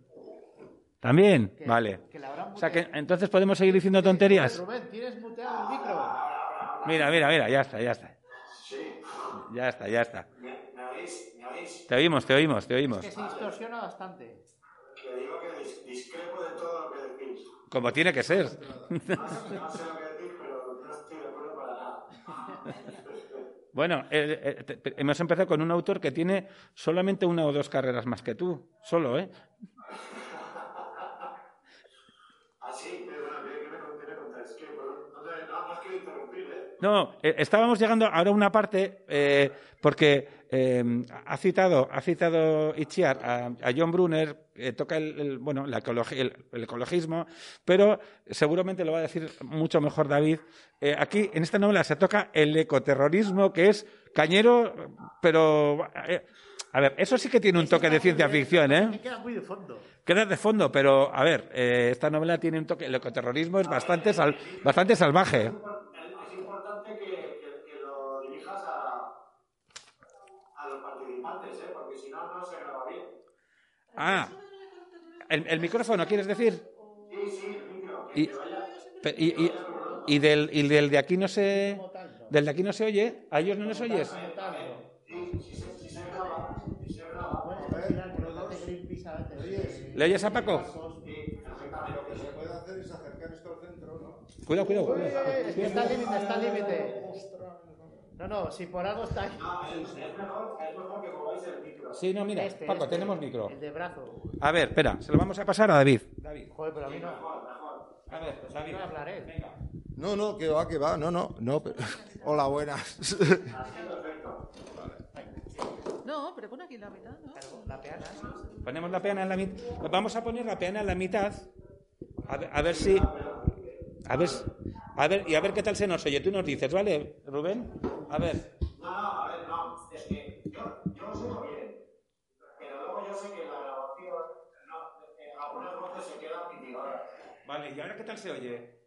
¿También? Que- Vale. Que O sea que entonces podemos seguir diciendo tonterías. Rubén, tienes muteado el micro. Mira, mira, mira, ya está, ya está. Ya está, ya está. ¿Me, me oís? ¿Me oís? Te oímos, te oímos, te oímos. Que se distorsiona bastante. Que digo que dis- discrepo de todo lo que decís. Como tiene que ser. No, sé- no sé lo que decís, pero no estoy de acuerdo para nada. Bueno, eh, eh, hemos empezado con un autor que tiene solamente una o dos carreras más que tú. Solo, ¿eh? Ah, sí, pero bueno, ¿qué, qué me, qué me contáis? ¿Qué? Pues no, te- no, no os quiero interrumpir, ¿eh? No, eh, estábamos llegando ahora a una parte eh, porque eh, ha citado, ha citado Itziar a, John Brunner, eh, toca el, bueno, el, ecologismo, pero seguramente lo va a decir mucho mejor David. Eh, aquí en esta novela se toca el ecoterrorismo, que es cañero, pero eh, a ver, eso sí que tiene un toque de ciencia ficción, ¿eh? queda muy de fondo. Queda de fondo, pero a ver, eh, esta novela tiene un toque, el ecoterrorismo es bastante, sal- bastante salvaje. Es, importante que, que, que lo dirijas a, a los participantes, ¿eh? Porque si no, no se graba bien. Ah, el, el micrófono, ¿quieres decir? Sí, sí, el micro. Que, Y, que vaya... pe- y, y- y del, y del de aquí no se, del de aquí no se oye, a ellos no les oyes. Sí, ¿Le oyes a Paco? Lo que se puede hacer es acercar esto al centro, ¿no? Cuidado, cuidado. Es que está al límite, está al límite. No, no, si por algo está ahí. No, es, mejor, es mejor que mováis el micro. Sí, no, mira, Este, Paco, este, tenemos micro. El de brazo. A ver, espera, se lo vamos a pasar a David. Joder, pero a mí no. A ver, David. No hablaré. Venga. No, no, que va, que va, no, no, no. pero- Hola, buenas. No, pero pon aquí la mitad, ¿no? La peana. Ponemos la peana en la mitad. Vamos a poner la peana en la mitad. A ver, a ver si. A ver, a ver, y a ver qué tal se nos oye. Tú nos dices, ¿vale, Rubén? A ver. No, no, a ver, no. Es que yo, yo os oigo bien. Pero luego yo sé que la grabación, no, eh, algunas voces se quedan mitigadas. Vale, ¿y ahora qué tal se oye?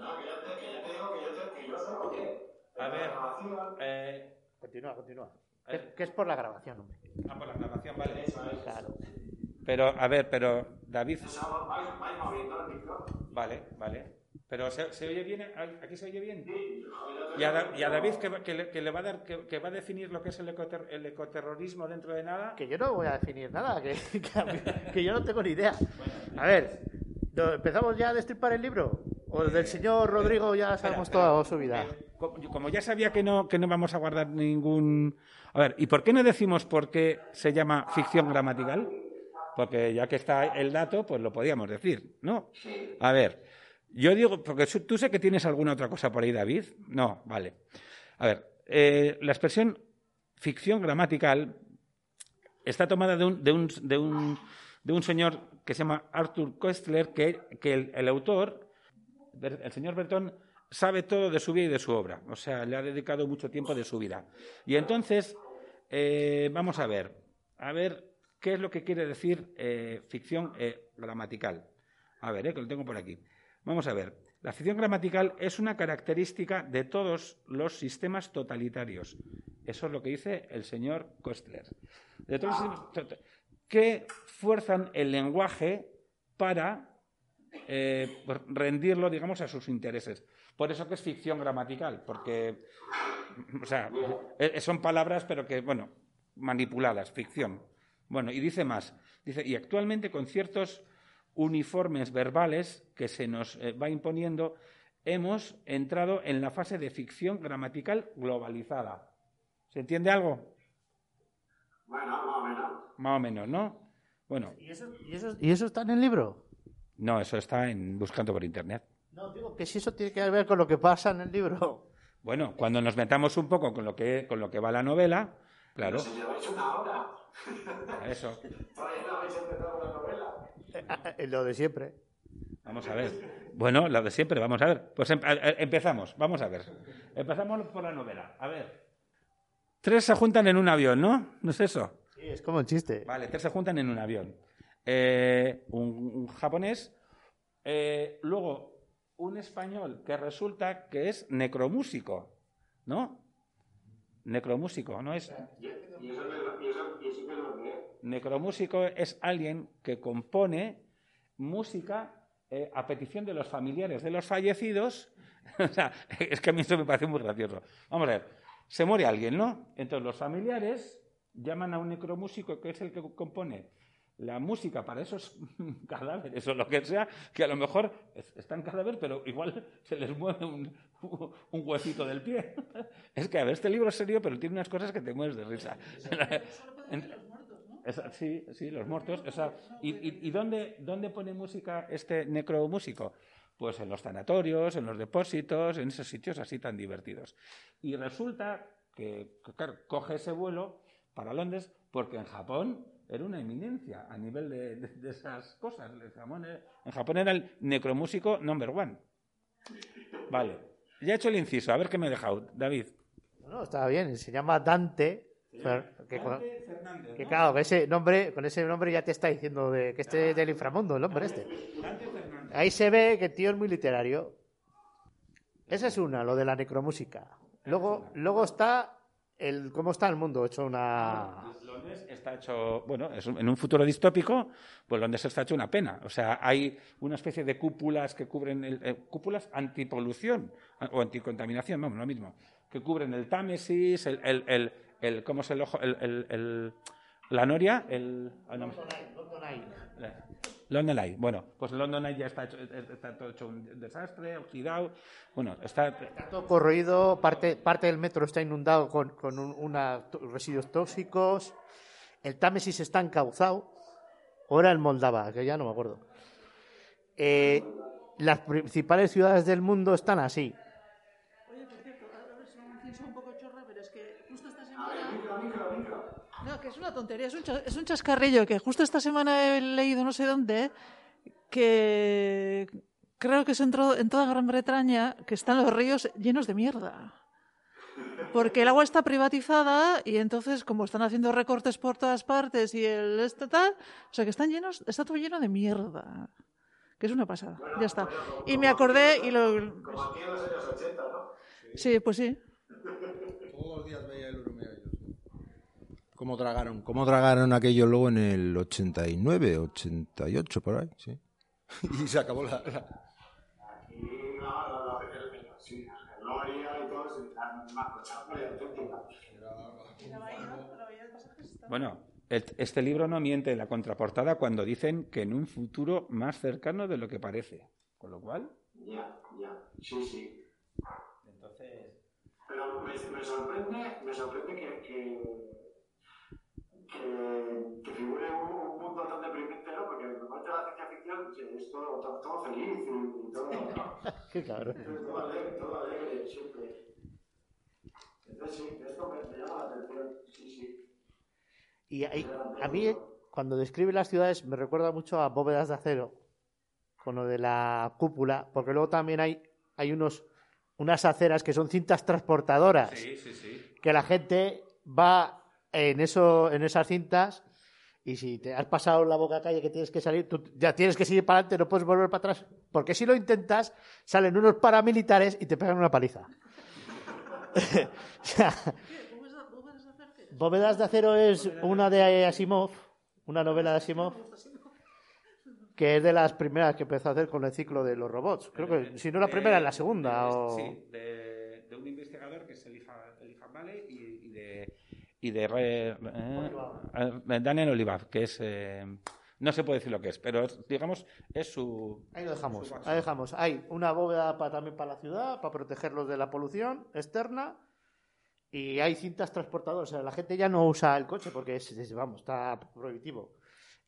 No, que ya te, que ya te digo que yo, te, que yo os oigo bien. A ver. La grabación, Eh, Continúa, continúa. Que es, que es por la grabación, hombre. Ah, por la grabación, vale. Claro. Pero, a ver, pero David. El. Vale, vale. Pero ¿se, se oye bien? ¿Aquí se oye bien? Sí, Y a, Da- y a David, que, le, que le va a dar, que, que va a definir lo que es el, ecoter- el ecoterrorismo dentro de nada. Que yo no voy a definir nada, que, que, a mí- que yo no tengo ni idea. A ver, ¿do- ¿empezamos ya a destripar el libro? ¿O del señor Rodrigo ya sabemos toda su vida? Co- como ya sabía que no, que no vamos a guardar ningún... A ver, ¿y por qué no decimos por qué se llama ficción gramatical? Porque ya que está el dato, pues lo podíamos decir, ¿no? A ver, yo digo, porque tú sé que tienes alguna otra cosa por ahí, David. No, vale. A ver, eh, la expresión ficción gramatical está tomada de un, de un, de un, de un señor que se llama Arthur Koestler, que, que el, el autor, el señor Bertón, sabe todo de su vida y de su obra. O sea, le ha dedicado mucho tiempo de su vida. Y entonces, eh, vamos a ver, a ver qué es lo que quiere decir eh, ficción eh, gramatical. A ver, que lo tengo por aquí. Vamos a ver. La ficción gramatical es una característica de todos los sistemas totalitarios. Eso es lo que dice el señor Kostler. De todos los que fuerzan el lenguaje para rendirlo, digamos, a sus intereses. Por eso que es ficción gramatical, porque, o sea, eh, son palabras, pero que, bueno, manipuladas, ficción. Bueno, y dice más, dice, y actualmente con ciertos uniformes verbales que se nos eh, va imponiendo, hemos entrado en la fase de ficción gramatical globalizada. ¿Se entiende algo? Bueno, más o menos. Más o menos, ¿no? Bueno, ¿Y eso, y eso- y eso está en el libro? no, eso está en buscando por internet. No, digo que si eso tiene que ver con lo que pasa en el libro. Bueno, cuando nos metamos un poco con lo que, con lo que va la novela, claro, Si lleváis una hora, eso. todavía no habéis empezado la novela. Eh, eh, lo de siempre. Vamos a ver. Bueno, lo de siempre, vamos a ver. Pues em- a- empezamos, vamos a ver. Empezamos por la novela. A ver. Tres se juntan en un avión, ¿no? ¿No es eso? Sí, es como el chiste. Vale, tres se juntan en un avión. Eh, un, un japonés, eh, luego un español que resulta que es necromúsico, ¿no? Necromúsico, ¿no es? Necromúsico es alguien que compone música eh, a petición de los familiares de los fallecidos. o sea, es que a mí esto me parece muy gracioso. Vamos a ver, se muere alguien, ¿no? Entonces los familiares llaman a un necromúsico que es el que compone la música para esos cadáveres o lo que sea, que a lo mejor es- está en cadáver, pero igual se les mueve un, un huesito del pie. Es que, a ver, este libro es serio, pero tiene unas cosas que te mueres de risa. Esa- sí, sí, los muertos. ¿Y, y, y dónde, dónde pone música este necromúsico? Pues en los sanatorios, en los depósitos, en esos sitios así tan divertidos. Y resulta que, que, claro, coge ese vuelo para Londres porque en Japón era una eminencia a nivel de, de- de esas cosas. En Japón, era- en Japón era el necromúsico number one. Vale, ya he hecho el inciso. A ver qué me he dejado, David. No, no, está bien. Se llama Dante. Que, con- Dante Fernández, que ¿no? claro, que ese nombre, con ese nombre ya te está diciendo de, que este es del inframundo, el hombre este. Dante Fernández. Ahí se ve que el tío es muy literario. Esa es una, lo de la necromúsica. Luego, luego está el cómo está el mundo, hecho una. Londres está hecho, bueno, es un- en un futuro distópico, pues Londres está hecho una pena. O sea, hay una especie de cúpulas que cubren, el, eh, cúpulas antipolución a- o anticontaminación, vamos, lo mismo, que cubren el Támesis, el, el, el, el- ¿cómo es el ojo? El, el, el- la noria, el, ah, no, London Eye. Bueno, pues London Eye ya está, hecho, está todo hecho un desastre, oxidado. Bueno, está, Está todo corroído, parte, parte del metro está inundado con, con un- una- residuos tóxicos. El Támesis está encauzado. Ahora el Moldava, que ya no me acuerdo. Eh, las principales ciudades del mundo están así. Oye, por cierto, a ver si me incienso un poco chorra, pero es que justo esta A ver, semana... micro, micro, micro. No, que es una tontería, es un, cha- es un chascarrillo que justo esta semana he leído no sé dónde que creo que es en, en toda Gran Bretaña que están los ríos llenos de mierda. Porque el agua está privatizada y entonces como están haciendo recortes por todas partes y el este tal, o sea que están llenos, está todo lleno de mierda. Que es una pasada. ya está. Y me acordé y lo... Como aquí en los años 80, ¿no? Sí, pues sí. Todos los días veía el ¿Cómo dragaron? ¿Cómo dragaron aquello luego en el 89, 88, por ahí? Sí. y se acabó la... la-. Bueno, el- este libro no miente en la contraportada cuando dicen que en un futuro más cercano de lo que parece. Con lo cual, Ya, ya, sí, sí. entonces... Pero me, me sorprende, me sorprende que, que, que, que figure un, un mundo tan deprimente, ¿no? Porque normalmente la ciencia ficción que es todo, todo, todo feliz y, y todo, ¿no? Qué cabrón. todo alegre, todo alegre, siempre. Entonces sí, esto me, me llama la atención, sí, sí. Y ahí- a mí, cuando describe las ciudades, me recuerda mucho a bóvedas de acero, con lo de la cúpula, porque luego también hay, hay unos, unas aceras que son cintas transportadoras, Sí, sí, sí. que la gente va en, eso, en esas cintas y si te has pasado la boca calle que tienes que salir, tú ya tienes que seguir para adelante, no puedes volver para atrás, porque si lo intentas, salen unos paramilitares y te pegan una paliza. O sea, ¿Qué? ¿Bóvedas de acero es una de Asimov, una novela de Asimov, que es de las primeras que empezó a hacer con el ciclo de los robots. Creo que si no la primera, es la segunda. o... Sí, de, de un investigador que es Elifan Vale y, y de, Re- eh, eh, Daniel Olivar, que es... eh, no se puede decir lo que es, pero es, digamos es su... Ahí lo dejamos. Ahí dejamos. Hay una bóveda para, también para la ciudad, para protegerlos de la polución externa. Y hay cintas transportadoras. O sea, la gente ya no usa el coche porque es, es- vamos, está prohibitivo.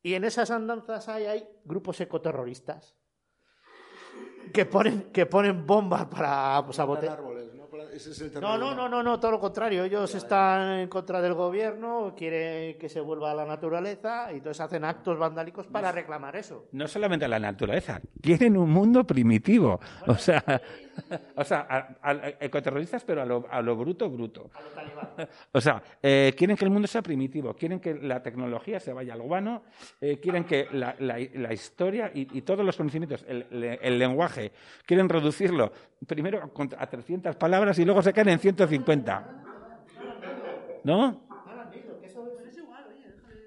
Y en esas andanzas hay, hay grupos ecoterroristas que ponen, que ponen bombas para pues, sabotear. ¿No? Ese es el No, no, no, no, no, todo lo contrario. Ellos están en contra del gobierno, quieren que se vuelva a la naturaleza y entonces hacen actos vandálicos para reclamar eso. No solamente a la naturaleza, quieren un mundo primitivo. O sea, o sea a- a- ecoterroristas, pero a lo, a lo bruto, bruto. O sea, eh, quieren que el mundo sea primitivo, quieren que la tecnología se vaya al guano, eh, quieren que la, la- la historia y, y todos los conocimientos, el, el lenguaje, quieren reducirlo primero a a 300 palabras y luego se caen en 150. ¿No?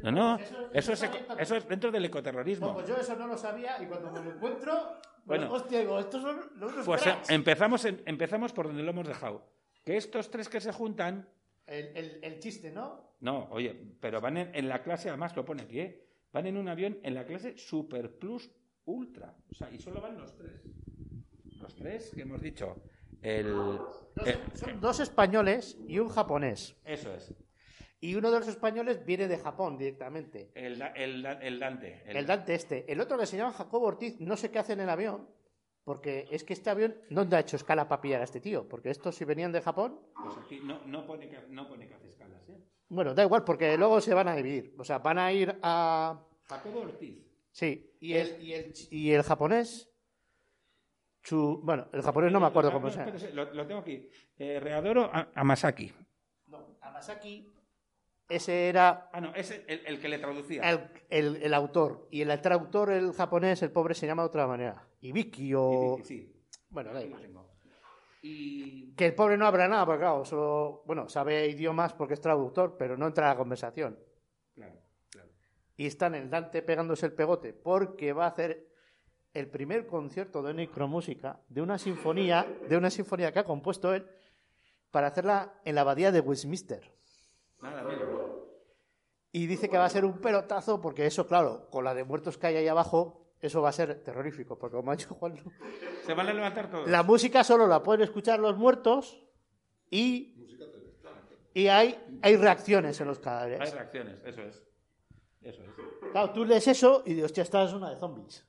No, no. Eso es, eso es dentro del ecoterrorismo. No, pues yo eso no lo sabía y cuando me lo encuentro, Bueno. hostia, digo, estos son los Pues eh, cracks. empezamos, en- empezamos por donde lo hemos dejado. Que estos tres que se juntan, El, el- el chiste, ¿no? no, oye, pero van en, en la clase, además lo pone aquí, ¿eh? van en un avión en la clase Super Plus Ultra. O sea, y solo van los tres. Los tres que hemos dicho. El, eh, Son dos españoles y un japonés. eso es. Y uno de los españoles viene de Japón directamente. El, el, el Dante. El Dante este. El otro que se llama Jacobo Ortiz, no sé qué hace en el avión, porque es que este avión no ha hecho escala para pillar a este tío, porque estos si venían de Japón, Pues aquí no, no, pone que, no pone que hace escalas, ¿eh? bueno, da igual, porque luego se van a dividir. O sea, van a ir a... Jacobo Ortiz. Sí, y el, y el, y el japonés... Chu- Bueno, el japonés no me acuerdo cómo se llama. Lo, lo tengo aquí. Eh, Readoro A- Amasaki. No, Amasaki, ese era Ah, no, es el, el que le traducía. el, el- el autor. Y el traductor, el japonés, el pobre, se llama de otra manera. Ibiki o... Sí, Bueno, da igual. Y Que el pobre no habla nada, porque claro, solo, bueno, sabe idiomas porque es traductor, pero no entra a la conversación. claro, claro. Y está en el Dante pegándose el pegote, porque va a hacer el primer concierto de necromúsica de una sinfonía, de una sinfonía que ha compuesto él, para hacerla en la abadía de Westminster. Nada. Y dice que va a ser un pelotazo, porque eso, claro, con la de muertos que hay ahí abajo, eso va a ser terrorífico, porque como ha dicho Juan, Se van a levantar todos. la música solo la pueden escuchar los muertos y, y hay, hay reacciones en los Hay cadáveres. reacciones, eso es. Eso es. Claro, tú lees eso y dices, hostia, esta es una de zombies.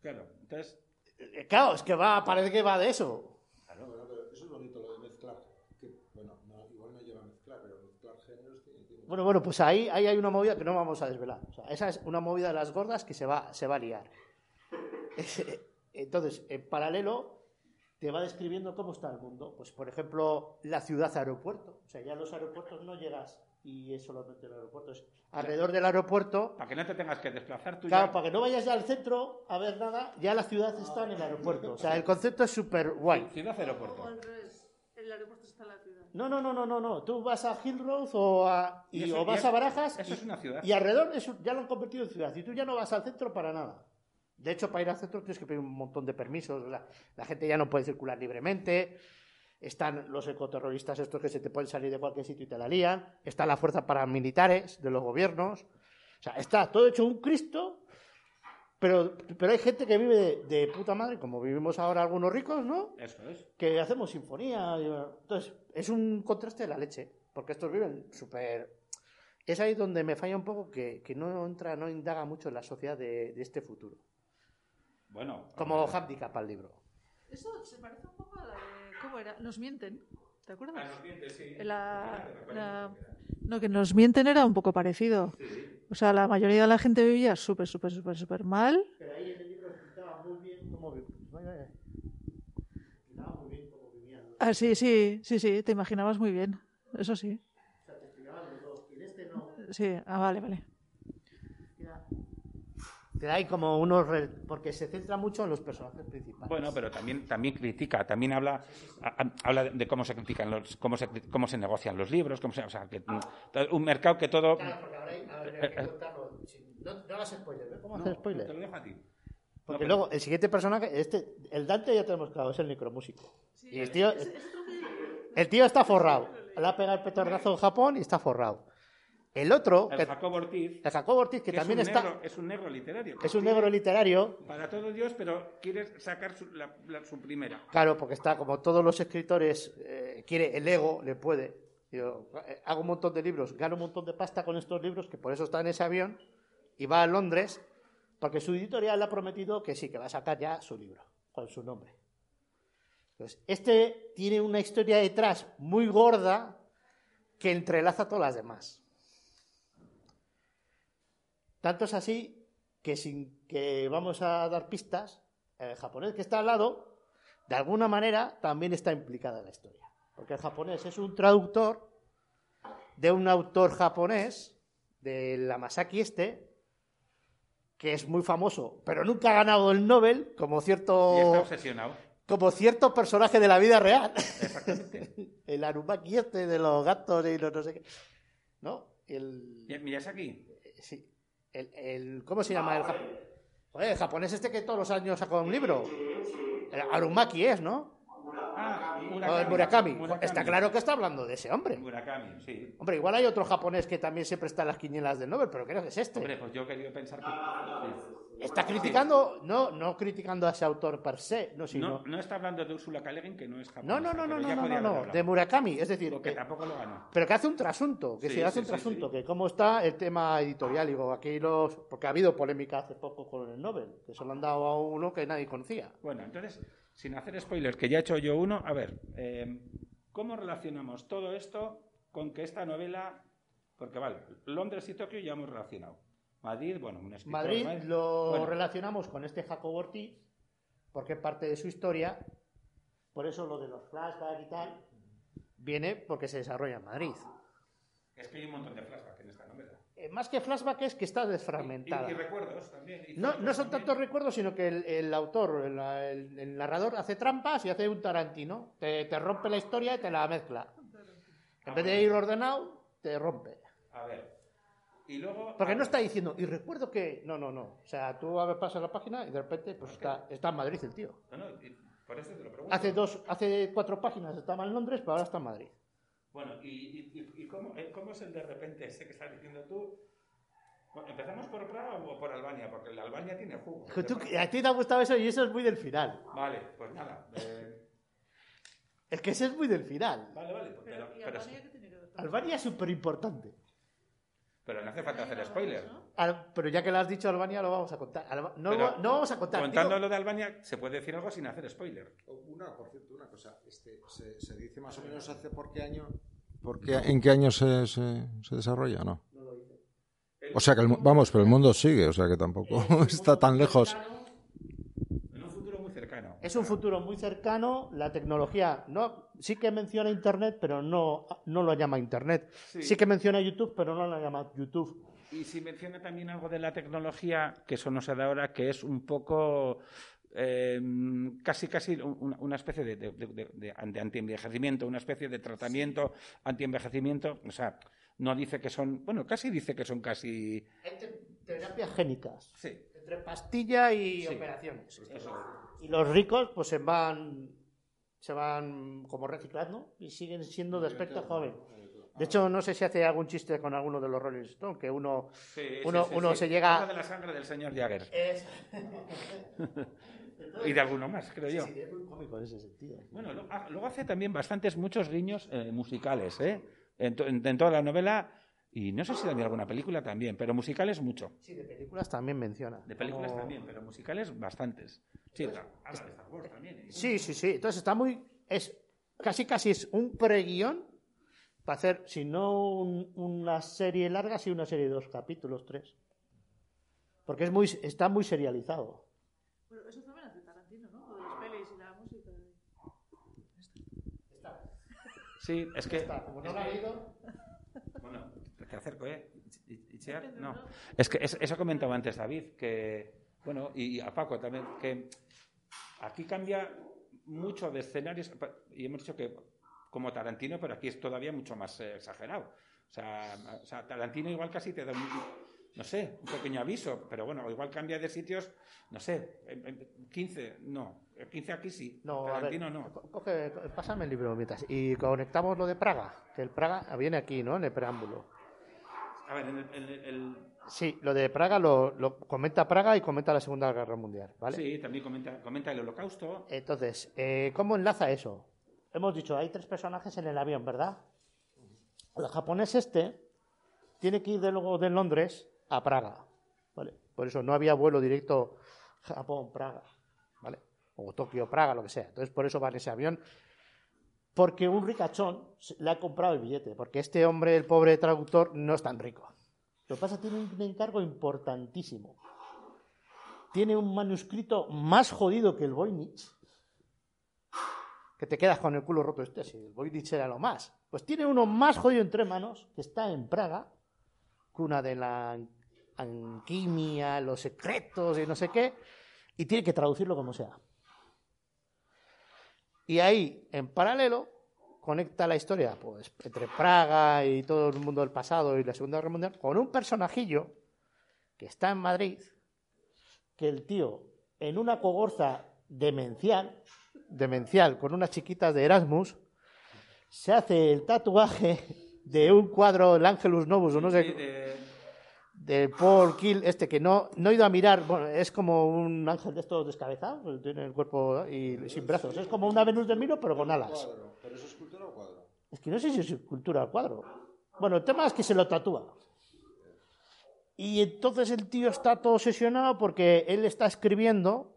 Claro, entonces. Eh, Claro, es que va, parece que va de eso. Bueno, pero eso es bonito lo de mezclar. Que, bueno, no, igual no lleva a mezclar, pero mezclar géneros tiene, tiene- Bueno, bueno, pues ahí, ahí hay una movida que no vamos a desvelar. O sea, esa es una movida de las gordas que se va, se va a liar. Entonces, en paralelo, te va describiendo cómo está el mundo. Pues, por ejemplo, la ciudad-aeropuerto. O sea, ya los aeropuertos no llegas y es solamente el aeropuerto. Es alrededor del aeropuerto. Para que no te tengas que desplazar tú Claro, ya. para que no vayas ya al centro a ver nada, ya la ciudad está en el aeropuerto. O sea, el concepto es súper guay. Ciudad O aeropuerto. al revés, el aeropuerto está en la ciudad. No, no, no, no, no, no. Tú vas a Hill Road o, a, y, Y eso- o y vas eso- a Barajas eso y, es una ciudad. y alrededor es un- ya lo han convertido en ciudad y tú ya no vas al centro para nada. De hecho, para ir al centro tienes que pedir un montón de permisos. La, la gente ya no puede circular libremente. Están los ecoterroristas estos que se te pueden salir de cualquier sitio y te la lían. Están las fuerzas paramilitares de los gobiernos. O sea, está todo hecho un Cristo. Pero, pero hay gente que vive de, de puta madre, como vivimos ahora algunos ricos, ¿no? Eso es. que hacemos sinfonía. y, bueno, Entonces, es un contraste de la leche, porque estos viven súper... Es ahí donde me falla un poco que, que no entra, no indaga mucho en la sociedad de, de este futuro. Bueno. Como eh, handicap al libro. Eso se parece un poco a la de. ¿Cómo era? Nos mienten. ¿Te acuerdas? a los dientes, sí. La- la- No, que nos mienten era un poco parecido. O sea, la mayoría de la gente vivía súper, súper, súper, súper mal. Pero ahí en el libro explicaba muy bien cómo vivían. Explicaba muy bien cómo vivían. Ah, sí, sí, sí, sí, te imaginabas muy bien. Eso sí. O sea, te explicaban los dos. Y en este no. Sí, ah, vale, vale. Te da ahí como unos... re- Porque se centra mucho en los personajes principales. Bueno, pero también, también critica, también habla, a- a- habla de cómo se critican los, cómo se, cómo se negocian los libros, cómo se, o sea, que, un mercado que todo. Claro, porque ahora hay, ahora hay que contarlo. Si- No, no hagas spoiler, ¿ves cómo hacer No, spoiler? Te lo dejo a ti. Porque No, luego el siguiente personaje, este, el Dante ya tenemos claro, es el necromúsico. y el tío, el tío está forrado. Le ha pegado el petardazo en Japón y está forrado. El otro, El que, Jacobo Ortiz, el Jacobo Ortiz, que que también es, está, negro, es un negro literario. es un negro literario, Para todo Dios, pero quiere sacar su, la- la- su primera. claro, porque está como todos los escritores, eh, quiere el ego, le puede. Yo, eh, hago un montón de libros, gano un montón de pasta con estos libros, que por eso está en ese avión, y va a Londres, porque su editorial le ha prometido que sí, que va a sacar ya su libro, con su nombre. Entonces, este tiene una historia detrás muy gorda que entrelaza a todas las demás. Tanto es así que sin que vamos a dar pistas, el japonés que está al lado, de alguna manera, también está implicado en la historia. Porque el japonés es un traductor de un autor japonés, de la Masaki este, que es muy famoso, pero nunca ha ganado el Nobel, como Y está cierto, obsesionado. como cierto personaje de la vida real. Exactamente. el Arumaki este de los gatos y los no sé qué. ¿No? El, Miyazaki. sí, el, el- ¿Cómo se llama el japonés? Joder, el japonés este que todos los años saca un libro. El Arumaki es, ¿no? Ah, O el Murakami. Está claro que está hablando de ese hombre. Murakami, sí. Hombre, igual hay otro japonés que también siempre está en las quinielas del Nobel, pero creo que es este. Hombre, pues yo querido pensar que. sí. Está criticando, no, no criticando a ese autor per se, no, sino... No, no está hablando de Ursula K. Le Guin, que no es japonesa. No, no, no, no, no, no, no, de Murakami, es decir, Porque que- tampoco lo ganó. pero que hace un trasunto, que Sí, se hace sí, un trasunto, sí. que cómo está el tema editorial, digo, aquí los... Porque ha habido polémica hace poco con el Nobel, que se lo han dado a uno que nadie conocía. Bueno, entonces, sin hacer spoilers, que ya he hecho yo uno, a ver, eh, ¿cómo relacionamos todo esto con que esta novela, porque vale, Londres y Tokio ya hemos relacionado. Madrid, bueno, un escritor. Madrid Madrid. lo Bueno, relacionamos con este Jacobo Ortiz, porque parte de su historia, por eso lo de los flashbacks y tal, viene porque se desarrolla en Madrid. Es que hay un montón de flashbacks en esta novela. Eh, más que flashback es que está desfragmentada. Y, y recuerdos también. y No, no son también. tantos recuerdos, sino que el, el autor, el, el- el narrador, hace trampas y hace un Tarantino. Te, te rompe la historia y te la mezcla. En vez de ir ordenado, te rompe. A ver. Y luego. Porque no está diciendo, y recuerdo que. No, no, no. O sea, tú pasas la página y de repente pues está, está en Madrid el tío. No, no, por eso te lo pregunto. Hace, dos, hace cuatro páginas estaba en Londres, pero ahora está en Madrid. Bueno, ¿y, y, y- cómo, eh, cómo es el de repente ese que estás diciendo tú? Bueno, ¿Empezamos por Praga o por Albania? Porque la Albania tiene jugo. Tú- a ti te ha gustado eso y eso es muy del final. Vale, pues nada. eh, Es que ese es muy del final. vale, vale. pues, pero, ¿y pero, Albania qué tiene que ver? Albania es súper importante. Pero no hace falta hacer spoiler. Al- pero ya que lo has dicho Albania, lo vamos a contar. Alba- no, no vamos a contar. Contando digo- lo de Albania, se puede decir algo sin hacer spoiler. Una, por cierto, una cosa. Este, se, se dice más o menos hace por qué año. ¿Por qué, ¿En qué año se, se, se desarrolla? No. O sea que, el vamos, pero el mundo sigue, o sea que tampoco está tan lejos. En un futuro muy cercano. Es un futuro muy cercano. La tecnología no, sí que menciona Internet, pero no, no lo llama Internet. Sí. Sí. que menciona YouTube, pero no lo llama YouTube. Y si menciona también algo de la tecnología, que eso no se da ahora, que es un poco eh, casi casi una, especie de, de, de, de antienvejecimiento, una especie de tratamiento antienvejecimiento. O sea, no dice que son, bueno, casi dice que son casi... Entre terapias génicas. Sí. Entre pastilla y Sí. operaciones. Eso. Y los ricos pues se van se van como reciclando y siguen siendo de aspecto joven. De hecho, no sé si hace algún chiste con alguno de los Rolling Stones, que uno, Sí, uno, sí, uno sí. se llega... De la sangre del señor Jagger. Es... Y de alguno más, creo yo. Sí, es muy cómico en ese sentido. Bueno, lo- ah, luego hace también bastantes, muchos guiños eh, musicales, ¿eh? En, to- en- en toda la novela, y no sé si también alguna película también, pero musicales mucho. Sí, de películas también menciona. De películas Como- también, pero musicales bastantes. Sí, habla de Star Wars también. ¿eh? Sí, sí, sí. Entonces está muy. Es casi casi es un preguión para hacer, si no un- una serie larga, sí una serie de dos capítulos, tres. Porque es muy, está muy serializado. Bueno, eso también hace Tarantino, ¿no? Lo de las pelis y la música. Sí, es que... Está, como no lo ha leído. Te acerco, ¿eh? No. Es que es- eso comentaba antes David, que, bueno, y a Paco también, que aquí cambia mucho de escenarios, y hemos dicho que como Tarantino, pero aquí es todavía mucho más eh, exagerado. O sea, o sea, Tarantino igual casi te da un, no sé, un pequeño aviso, pero bueno, igual cambia de sitios, no sé, en- en 15, no, 15 aquí sí, No, a ver, Tarantino no. co- Coge, co- pásame el libro mientras. Y conectamos lo de Praga, que el Praga viene aquí, ¿no? En el preámbulo. A ver, en el- en el- el Sí, lo de Praga lo, lo comenta Praga y comenta la Segunda Guerra Mundial, ¿vale? Sí, también comenta, comenta el holocausto. Entonces, eh, ¿cómo enlaza eso? Hemos dicho, hay tres personajes en el avión, ¿verdad? El japonés este tiene que ir de luego de Londres a Praga, ¿vale? Por eso no había vuelo directo Japón-Praga, ¿vale? O Tokio-Praga, lo que sea. Entonces, por eso va en ese avión. Porque un ricachón le ha comprado el billete, porque este hombre, el pobre traductor, no es tan rico. Lo que pasa tiene un encargo importantísimo. Tiene un manuscrito más jodido que el Voynich, que te quedas con el culo roto este, si el Voynich era lo más. Pues tiene uno más jodido entre manos, que está en Praga, cuna de la alquimia, los secretos y no sé qué, y tiene que traducirlo como sea. Y ahí, en paralelo, conecta la historia pues, entre Praga y todo el mundo del pasado y la Segunda Guerra Mundial con un personajillo que está en Madrid, que el tío, en una cogorza demencial, demencial, con unas chiquitas de Erasmus, se hace el tatuaje de un cuadro, el Angelus Novus, o no sé, de- Paul Kill, este que no, no he ido a mirar, bueno, es como un ángel de estos descabezados, tiene el cuerpo y sin brazos, es como una Venus de Milo, pero con alas. Cuadro. ¿Pero es escultura o cuadro? Es que no sé si es escultura al cuadro. Bueno, el tema es que se lo tatúa. Y entonces el tío está todo obsesionado porque él está escribiendo,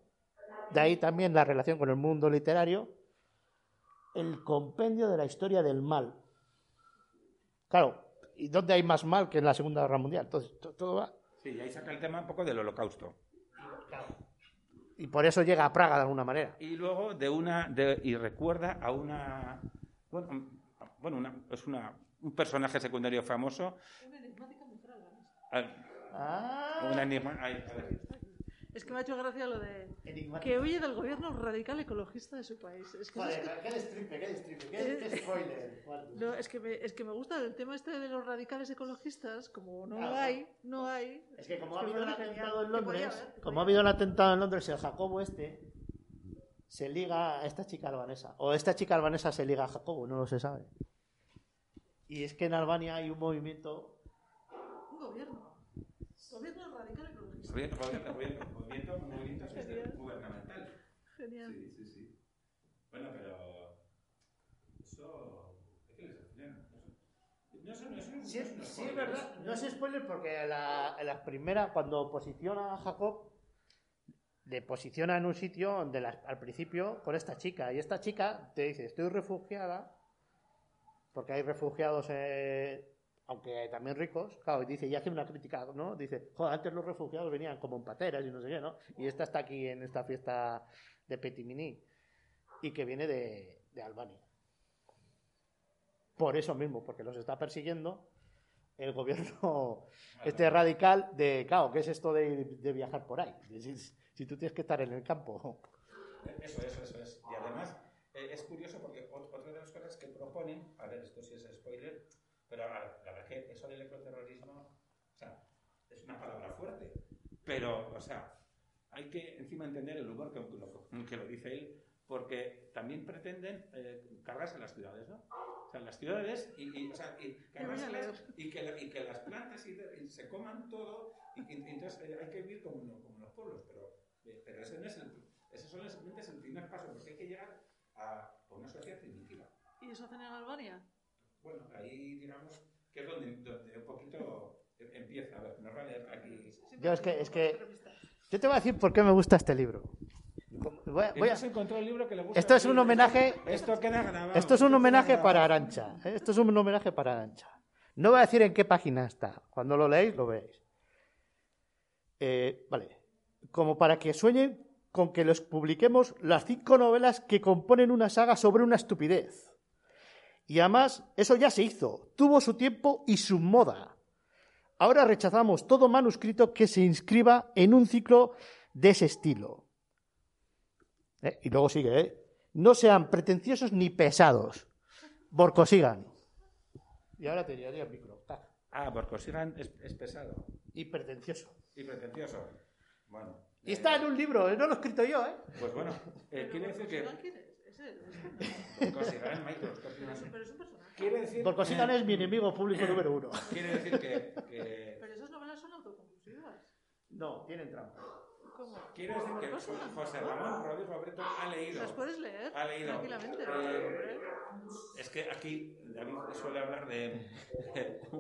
de ahí también la relación con el mundo literario, el compendio de la historia del mal. Claro, ¿y dónde hay más mal que en la Segunda Guerra Mundial? Entonces, to- todo va. sí, y ahí saca el tema un poco del holocausto. Y por eso llega a Praga de alguna manera. Y luego de una de- y recuerda a una bueno, bueno una, es una un personaje secundario famoso. Una enigmática muy ah, un anima- ay, a ver. Es que me ha hecho gracia lo de que huye del gobierno radical ecologista de su país. Es que, Joder, es que- qué destripe, qué destripe, qué, qué spoiler. no, es que me, es que me gusta el tema este de los radicales ecologistas, como no Claro. hay, no hay. Es que como Es ha habido el atentado en Londres, como ha habido el atentado en Londres, el Jacobo este se liga a esta chica albanesa. O esta chica albanesa se liga a Jacobo, no lo se sabe. Y es que en Albania hay un movimiento. Un gobierno. Gobierno radical ecologista. Movimiento, movimiento, gubernamental. Genial. Sí, sí, sí. Bueno, pero eso ¿qué les hacían? No, eso no, eso no, Sí, no es sí, es spoiler, verdad. No es spoiler porque en la, en la primera, cuando posiciona a Jacob, le posiciona en un sitio donde la- al principio con esta chica. Y esta chica te dice, estoy refugiada, porque hay refugiados, eh, aunque también ricos, claro, y dice, y hace una crítica, ¿no? Dice, joder, antes los refugiados venían como en pateras y no sé qué, ¿no? Y esta está aquí en esta fiesta de Petimini, y que viene de, de Albania. Por eso mismo, porque los está persiguiendo el gobierno este radical de, claro, ¿qué es esto de, de viajar por ahí? Es- Si tú tienes que estar en el campo. Eso, eso, eso es. Y además, eh, es curioso porque ot- otra de las cosas que proponen, a ver, esto sí es spoiler, pero a verdad que eso del ecoterrorismo, o sea, es una palabra fuerte, pero, o sea, hay que encima entender el humor que lo, que lo dice él, porque también pretenden eh, cargarse las ciudades, ¿no? O sea, las ciudades y, y, o sea, y, cargárselas y, que, la- que las plantas y, y se coman todo, y, y entonces eh, hay que vivir como, como los pueblos, pero, eh, pero ese no es el, ese solo es, el primer paso, porque hay que llegar a una sociedad primitiva. ¿Y eso hacen en Albania? Bueno, ahí digamos que es donde, donde un poquito empieza. A ver, nos va a leer aquí. Yo es que, es que, yo te voy a decir por qué me gusta este libro. Voy a- voy a- el libro que le gusta. Esto es un homenaje, Esto queda grabado. esto es un homenaje para Arancha. ¿eh? Esto es un homenaje para Arancha. No voy a decir en qué página está. Cuando lo leéis, lo veis. Eh, vale. Como para que sueñen con que les publiquemos las cinco novelas que componen una saga sobre una estupidez. Y además, eso ya se hizo. Tuvo su tiempo y su moda. Ahora rechazamos todo manuscrito que se inscriba en un ciclo de ese estilo. ¿Eh? Y luego sigue, ¿eh? No sean pretenciosos ni pesados. Borcosigan. Y ahora te diría el micro. Ah, porque Osigan es, es pesado Y pretencioso. y pretencioso. Bueno. Y está en un libro, ¿eh? no lo he escrito yo, ¿eh? Pues bueno, eh, quiere decir que. Es él. Osigan, Michael. Pero es un personaje. Quiere decir. Es mi enemigo público número uno. Quiere decir que. que- Pero esas novelas son autoconclusivas. No, tienen trampa. ¿Cómo? quiere decir que. José Ramón Rodríguez Roberto ha leído. Las puedes leer Ha leído. tranquilamente. Eh, hombre. Es que aquí David suele hablar de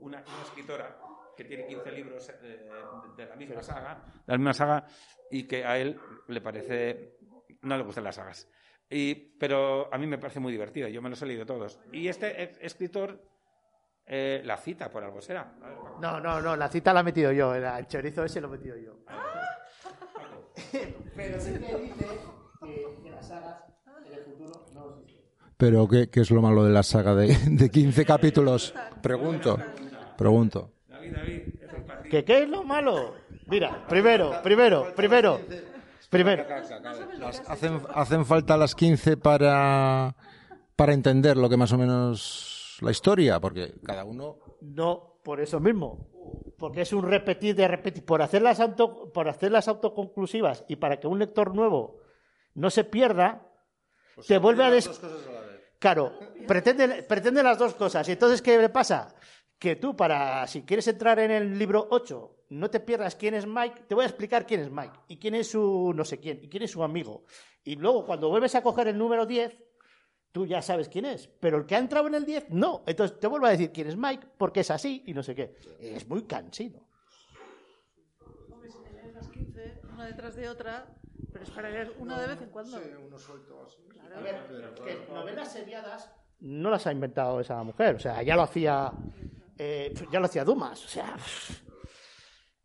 una, una escritora que tiene 15 libros eh, de la misma saga, de la misma saga, y que a él le parece no le gustan las sagas. Y, pero a mí me parece muy divertida, yo me los he leído todos. Y este ex- escritor eh, la cita por algo será. No, no, no, la cita la he metido yo, el chorizo ese lo he metido yo. Pero sí que dice que, que las sagas en el futuro no existen. Pero ¿qué, qué es lo malo de la saga de, de 15 capítulos? Pregunto, pregunto. David, David, eso es para ti. ¿Que qué es lo malo? Mira, primero, primero, primero, primero. Las- hacen, hacen falta las 15 para, para entender lo que más o menos la historia, porque cada uno... No, por eso mismo. Porque es un repetir de repetir. Por hacerlas, auto, por hacerlas autoconclusivas y para que un lector nuevo no se pierda, te vuelve a des... Claro, pretende, pretende las dos cosas. Y entonces, ¿qué le pasa? Que tú, para si quieres entrar en el libro 8, no te pierdas quién es Mike, te voy a explicar quién es Mike y quién es su no sé quién y quién es su amigo. Y luego, cuando vuelves a coger el número 10, tú ya sabes quién es. Pero el que ha entrado en el 10, no. Entonces te vuelvo a decir quién es Mike porque es así y no sé qué. Es muy cansino. Hombre, si te las 15, una detrás de otra, pero es para leer una de vez en cuando. uno suelto así. Claro. A ver, que novelas seriadas no las ha inventado esa mujer, o sea, ya lo hacía eh, ya lo hacía Dumas, o sea,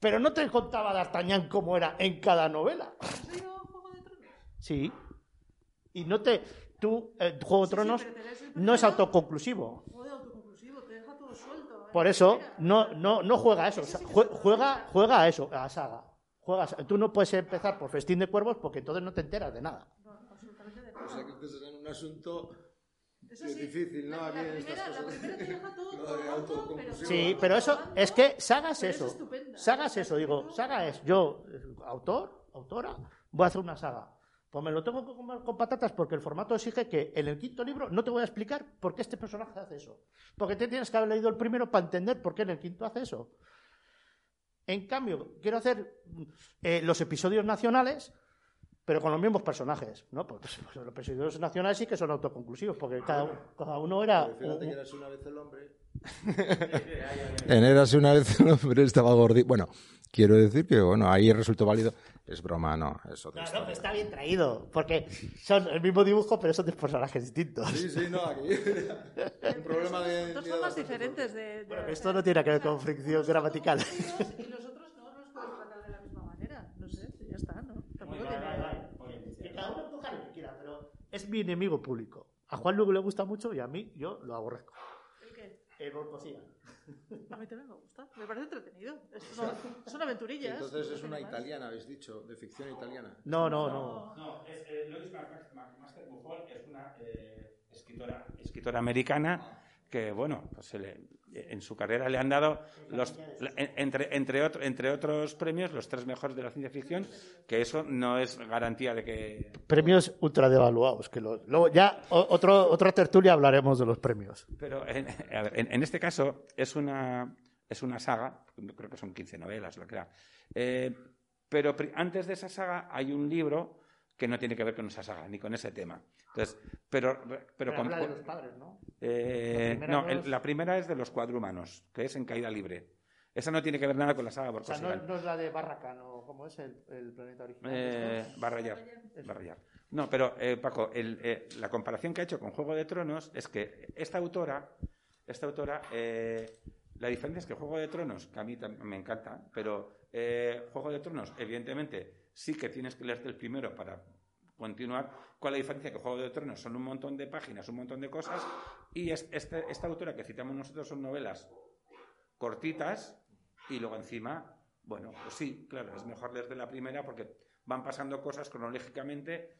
pero no te contaba D'Artagnan cómo era en cada novela. ¿Has leído Juego de Tronos? Sí. Y no te tú eh, Juego de Sí, sí, Tronos lees el no es autoconclusivo. Joder, autoconclusivo, te deja todo suelto. ¿eh? Por eso no no no juega a eso, o sea, jue- juega juega a eso, a la saga. Juega a tú no puedes empezar por Festín de Cuervos porque entonces no te enteras de nada. No, absolutamente de O sea, nada. que este será un asunto Eso es sí, difícil, ¿no? La, la primera, la cosas. primera te deja todo autoconclusivo. Sí, pero eso es que sagas Pero es eso. Sagas eso, digo, saga es yo, autor, autora, voy a hacer una saga. Pues me lo tengo que comer con patatas porque el formato exige que en el quinto libro no te voy a explicar por qué este personaje hace eso. Porque te tienes que haber leído el primero para entender por qué en el quinto hace eso. En cambio, quiero hacer eh, los episodios nacionales, pero con los mismos personajes. ¿no? Pues, pues, los episodios nacionales sí que son autoconclusivos, porque cada, cada uno era... Pero fíjate un- que eras una vez el hombre. en Érase una vez el hombre estaba gordito. Bueno, quiero decir que bueno, ahí resultó válido. Es broma, no, es otra No, pero está bien traído, porque son el mismo dibujo, pero son de personajes distintos. Sí, sí, no, aquí. Un problema de. Dos formas diferentes de. de Bueno, esto no tiene que ver con fricción gramatical. unos Y los otros no, no los puedes tratar de la misma manera. No sé, ya está, ¿no? Tampoco tiene. Que cada uno coja lo que quiera, pero es mi enemigo público. A Juan Lugo le gusta mucho y a mí yo lo aborrezco. ¿El qué? El. A mí también me gusta. Me parece entretenido. Es una, es una aventurilla. ¿eh? Entonces es no una italiana, habéis dicho, de ficción italiana. No, no, no. No, es, eh, Lois Master Buffon es una eh, escritora, escritora americana que, bueno, pues se le- en su carrera le han dado, los, entre, entre, otro- entre otros premios, los tres mejores de la ciencia ficción, que eso no es garantía de que... Premios ultra devaluados. Que lo- luego ya otro, otra tertulia hablaremos de los premios. Pero en, a ver, en- en este caso es una, es una saga, creo que son 15 novelas, lo que era. Eh, pero antes de esa saga hay un libro que no tiene que ver con esa saga, ni con ese tema. Entonces, pero, pero con- habla de los padres, ¿no? Eh, La primera no, el- la primera es de los cuadrumanos, que es en caída libre. Esa no tiene que ver nada con la saga O sea, no, es la de Barracano, ¿cómo es el, el planeta original? Eh, Barrayar. Barrayar. No, pero eh, Paco, el, eh, la comparación que ha hecho con Juego de Tronos es que esta autora, esta autora, la diferencia es que Juego de Tronos, que a mí me encanta, pero Juego de Tronos, evidentemente, sí que tienes que leerte el primero para continuar. ¿Cuál es la diferencia? Que Juego de Tronos son un montón de páginas, un montón de cosas, y es, este- esta autora que citamos nosotros son novelas cortitas y luego encima, bueno, pues sí, claro, es mejor leer de la primera porque van pasando cosas cronológicamente,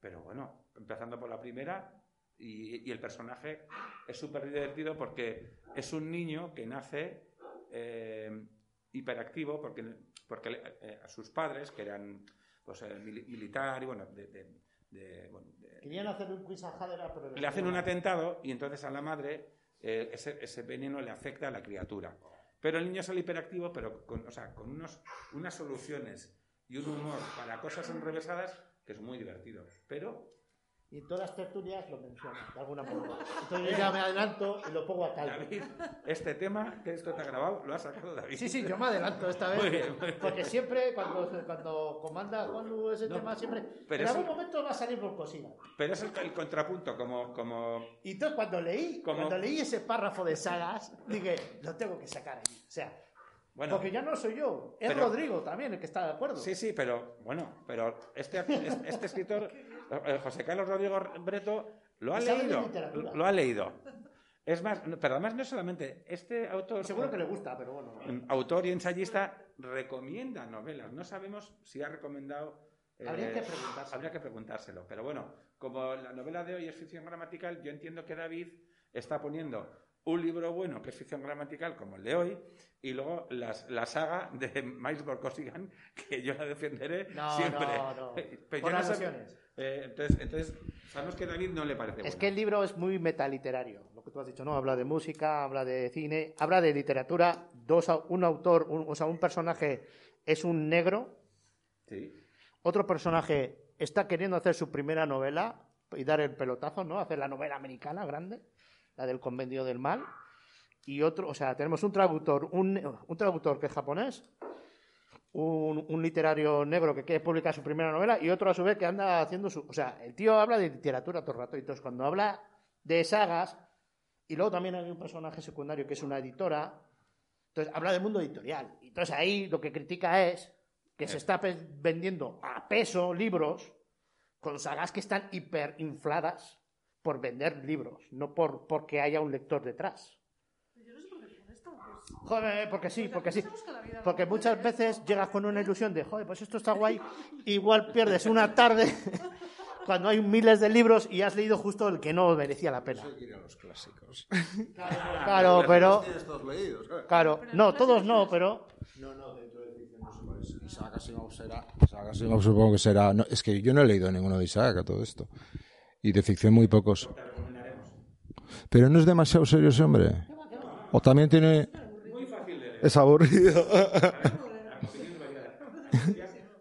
pero bueno, empezando por la primera y, y el personaje es súper divertido porque es un niño que nace eh, hiperactivo porque, porque eh, a sus padres, que eran pues, eh, mili- militar y bueno, de- de- de, bueno, de- Querían hacer un quiz a Hadera, pero... le hacen un atentado y entonces a la madre eh, ese, ese veneno le afecta a la criatura. Pero el niño sale hiperactivo, pero con, o sea, con unos, unas soluciones y un humor para cosas enrevesadas que es muy divertido. Pero Y en todas las tertulias lo mencionan, de alguna manera. Entonces yo ya me adelanto y lo pongo a caldo. David, este tema que esto está grabado lo ha sacado David. Sí, sí, yo me adelanto esta vez. Muy bien, muy bien. Porque siempre, cuando, cuando comanda Juanlu ese No, tema, siempre. pero en algún un- momento va a salir por cocina. Pero es el, el contrapunto, como, como Y entonces cuando leí, Como- cuando leí ese párrafo de sagas, dije, lo tengo que sacar ahí. O sea, bueno, porque ya no soy yo, es Pero- Rodrigo también el que está de acuerdo. Sí, sí, pero bueno, pero este, este, escritor, José Carlos Rodrigo Breto, lo ha leído. literatura. Lo ha leído. Es más, pero además no es solamente este autor. Seguro que le gusta, pero bueno. mm, Autor y ensayista recomienda novelas. No sabemos si ha recomendado. eh, Habría que preguntárselo. Habría que preguntárselo. Pero bueno, como la novela de hoy es ficción gramatical, yo entiendo que David está poniendo un libro bueno que es ficción gramatical como el de hoy y luego las- la saga de Miles Borkosigan que yo la defenderé No, siempre. no, no. Pero Por eh, entonces, entonces, sabemos que a David no le parece Es bueno. que el libro es muy metaliterario, lo que tú has dicho, ¿no? Habla de música, habla de cine, habla de literatura. Dos, un autor, un- o sea, un personaje es un negro, Sí. otro personaje está queriendo hacer su primera novela y dar el pelotazo, ¿no? Hacer la novela americana grande, la del Convenio del Mal. Y otro, o sea, tenemos un traductor, un, un traductor que es japonés, un, un literario negro que quiere publicar su primera novela y otro a su vez que anda haciendo su... O sea, el tío habla de literatura todo el rato. Y entonces cuando habla de sagas, y luego también hay un personaje secundario que es una editora, entonces habla del mundo editorial. Y entonces ahí lo que critica es que se está pe- vendiendo a peso libros con sagas que están hiperinfladas por vender libros, no por porque haya un lector detrás. Yo no sé por qué con esto. Pues, Joder, porque sí, porque sí. Porque muchas veces llegas con una ilusión de, joder, pues esto está guay, igual pierdes una tarde cuando hay miles de libros y has leído justo el que no merecía la pena. A los clásicos. Claro, pero... Claro. No, todos no, pero... No, no, dentro de. Isaac Asimov será. Isaac Asimov supongo que será. no, es que yo no he leído ninguno de Isaac a todo esto. Y de ficción muy pocos. Pero no es demasiado serio ese hombre. O también tiene. Es aburrido.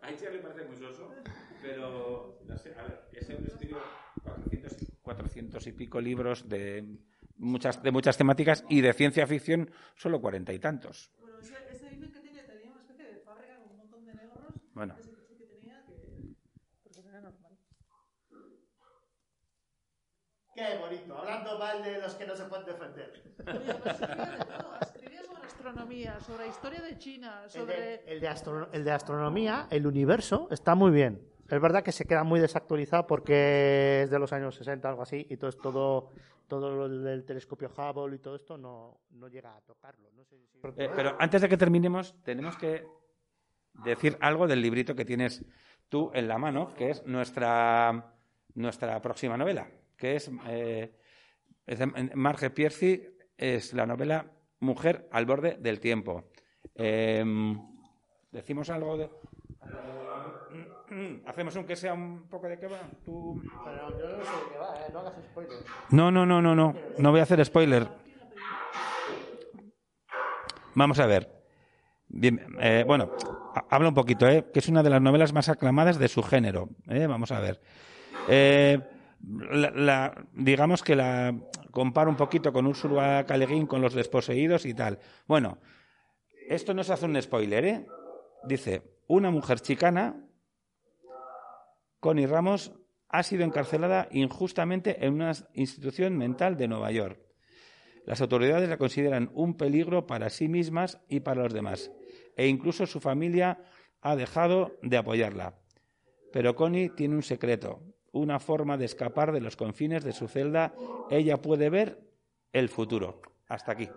A Itziar le parece muy soso, pero no sé, a ver, ese hombre escribió 400, y- 400 y pico libros de muchas, de muchas temáticas y de ciencia ficción solo cuarenta y tantos. Bueno, ese, ese dicen que tenía, tenía una especie de fábrica con un montón de negros. Bueno. Ese que sí que tenía que. Porque no era normal. Qué bonito, hablando mal de los que no se pueden defender. Oye, pues escribía de todo. Escribía sobre astronomía, sobre historia de China, El sobre. de, el de astro- el de astronomía, el universo, está muy bien. Es verdad que se queda muy desactualizado porque es de los años 60, algo así, y todo es todo, todo el telescopio Hubble y todo esto no, no llega a tocarlo. No sé si... Eh, pero antes de que terminemos, tenemos que decir algo del librito que tienes tú en la mano, que es nuestra, nuestra próxima novela, que es, eh, es de Marge Piercy, es la novela Mujer al borde del tiempo. Em, ¿Decimos algo de...? ¿Hacemos un que sea un poco de qué va? ¿Tú... Pero yo no sé de qué va, ¿eh? no hagas spoilers. No, no, no, no, no. No voy a hacer spoiler. Vamos a ver. Bien, eh, bueno, ha- habla un poquito, ¿eh? que es una de las novelas más aclamadas de su género. ¿eh? Vamos a ver. Eh, la- digamos que la comparo un poquito con. Le Guin, con los desposeídos y tal. Bueno, esto no se hace un spoiler, ¿eh? Dice, una mujer chicana, Connie Ramos, ha sido encarcelada injustamente en una institución mental de Nueva York. Las autoridades la consideran un peligro para sí mismas y para los demás, e incluso su familia ha dejado de apoyarla. Pero Connie tiene un secreto, una forma de escapar de los confines de su celda. Ella puede ver el futuro. Hasta aquí.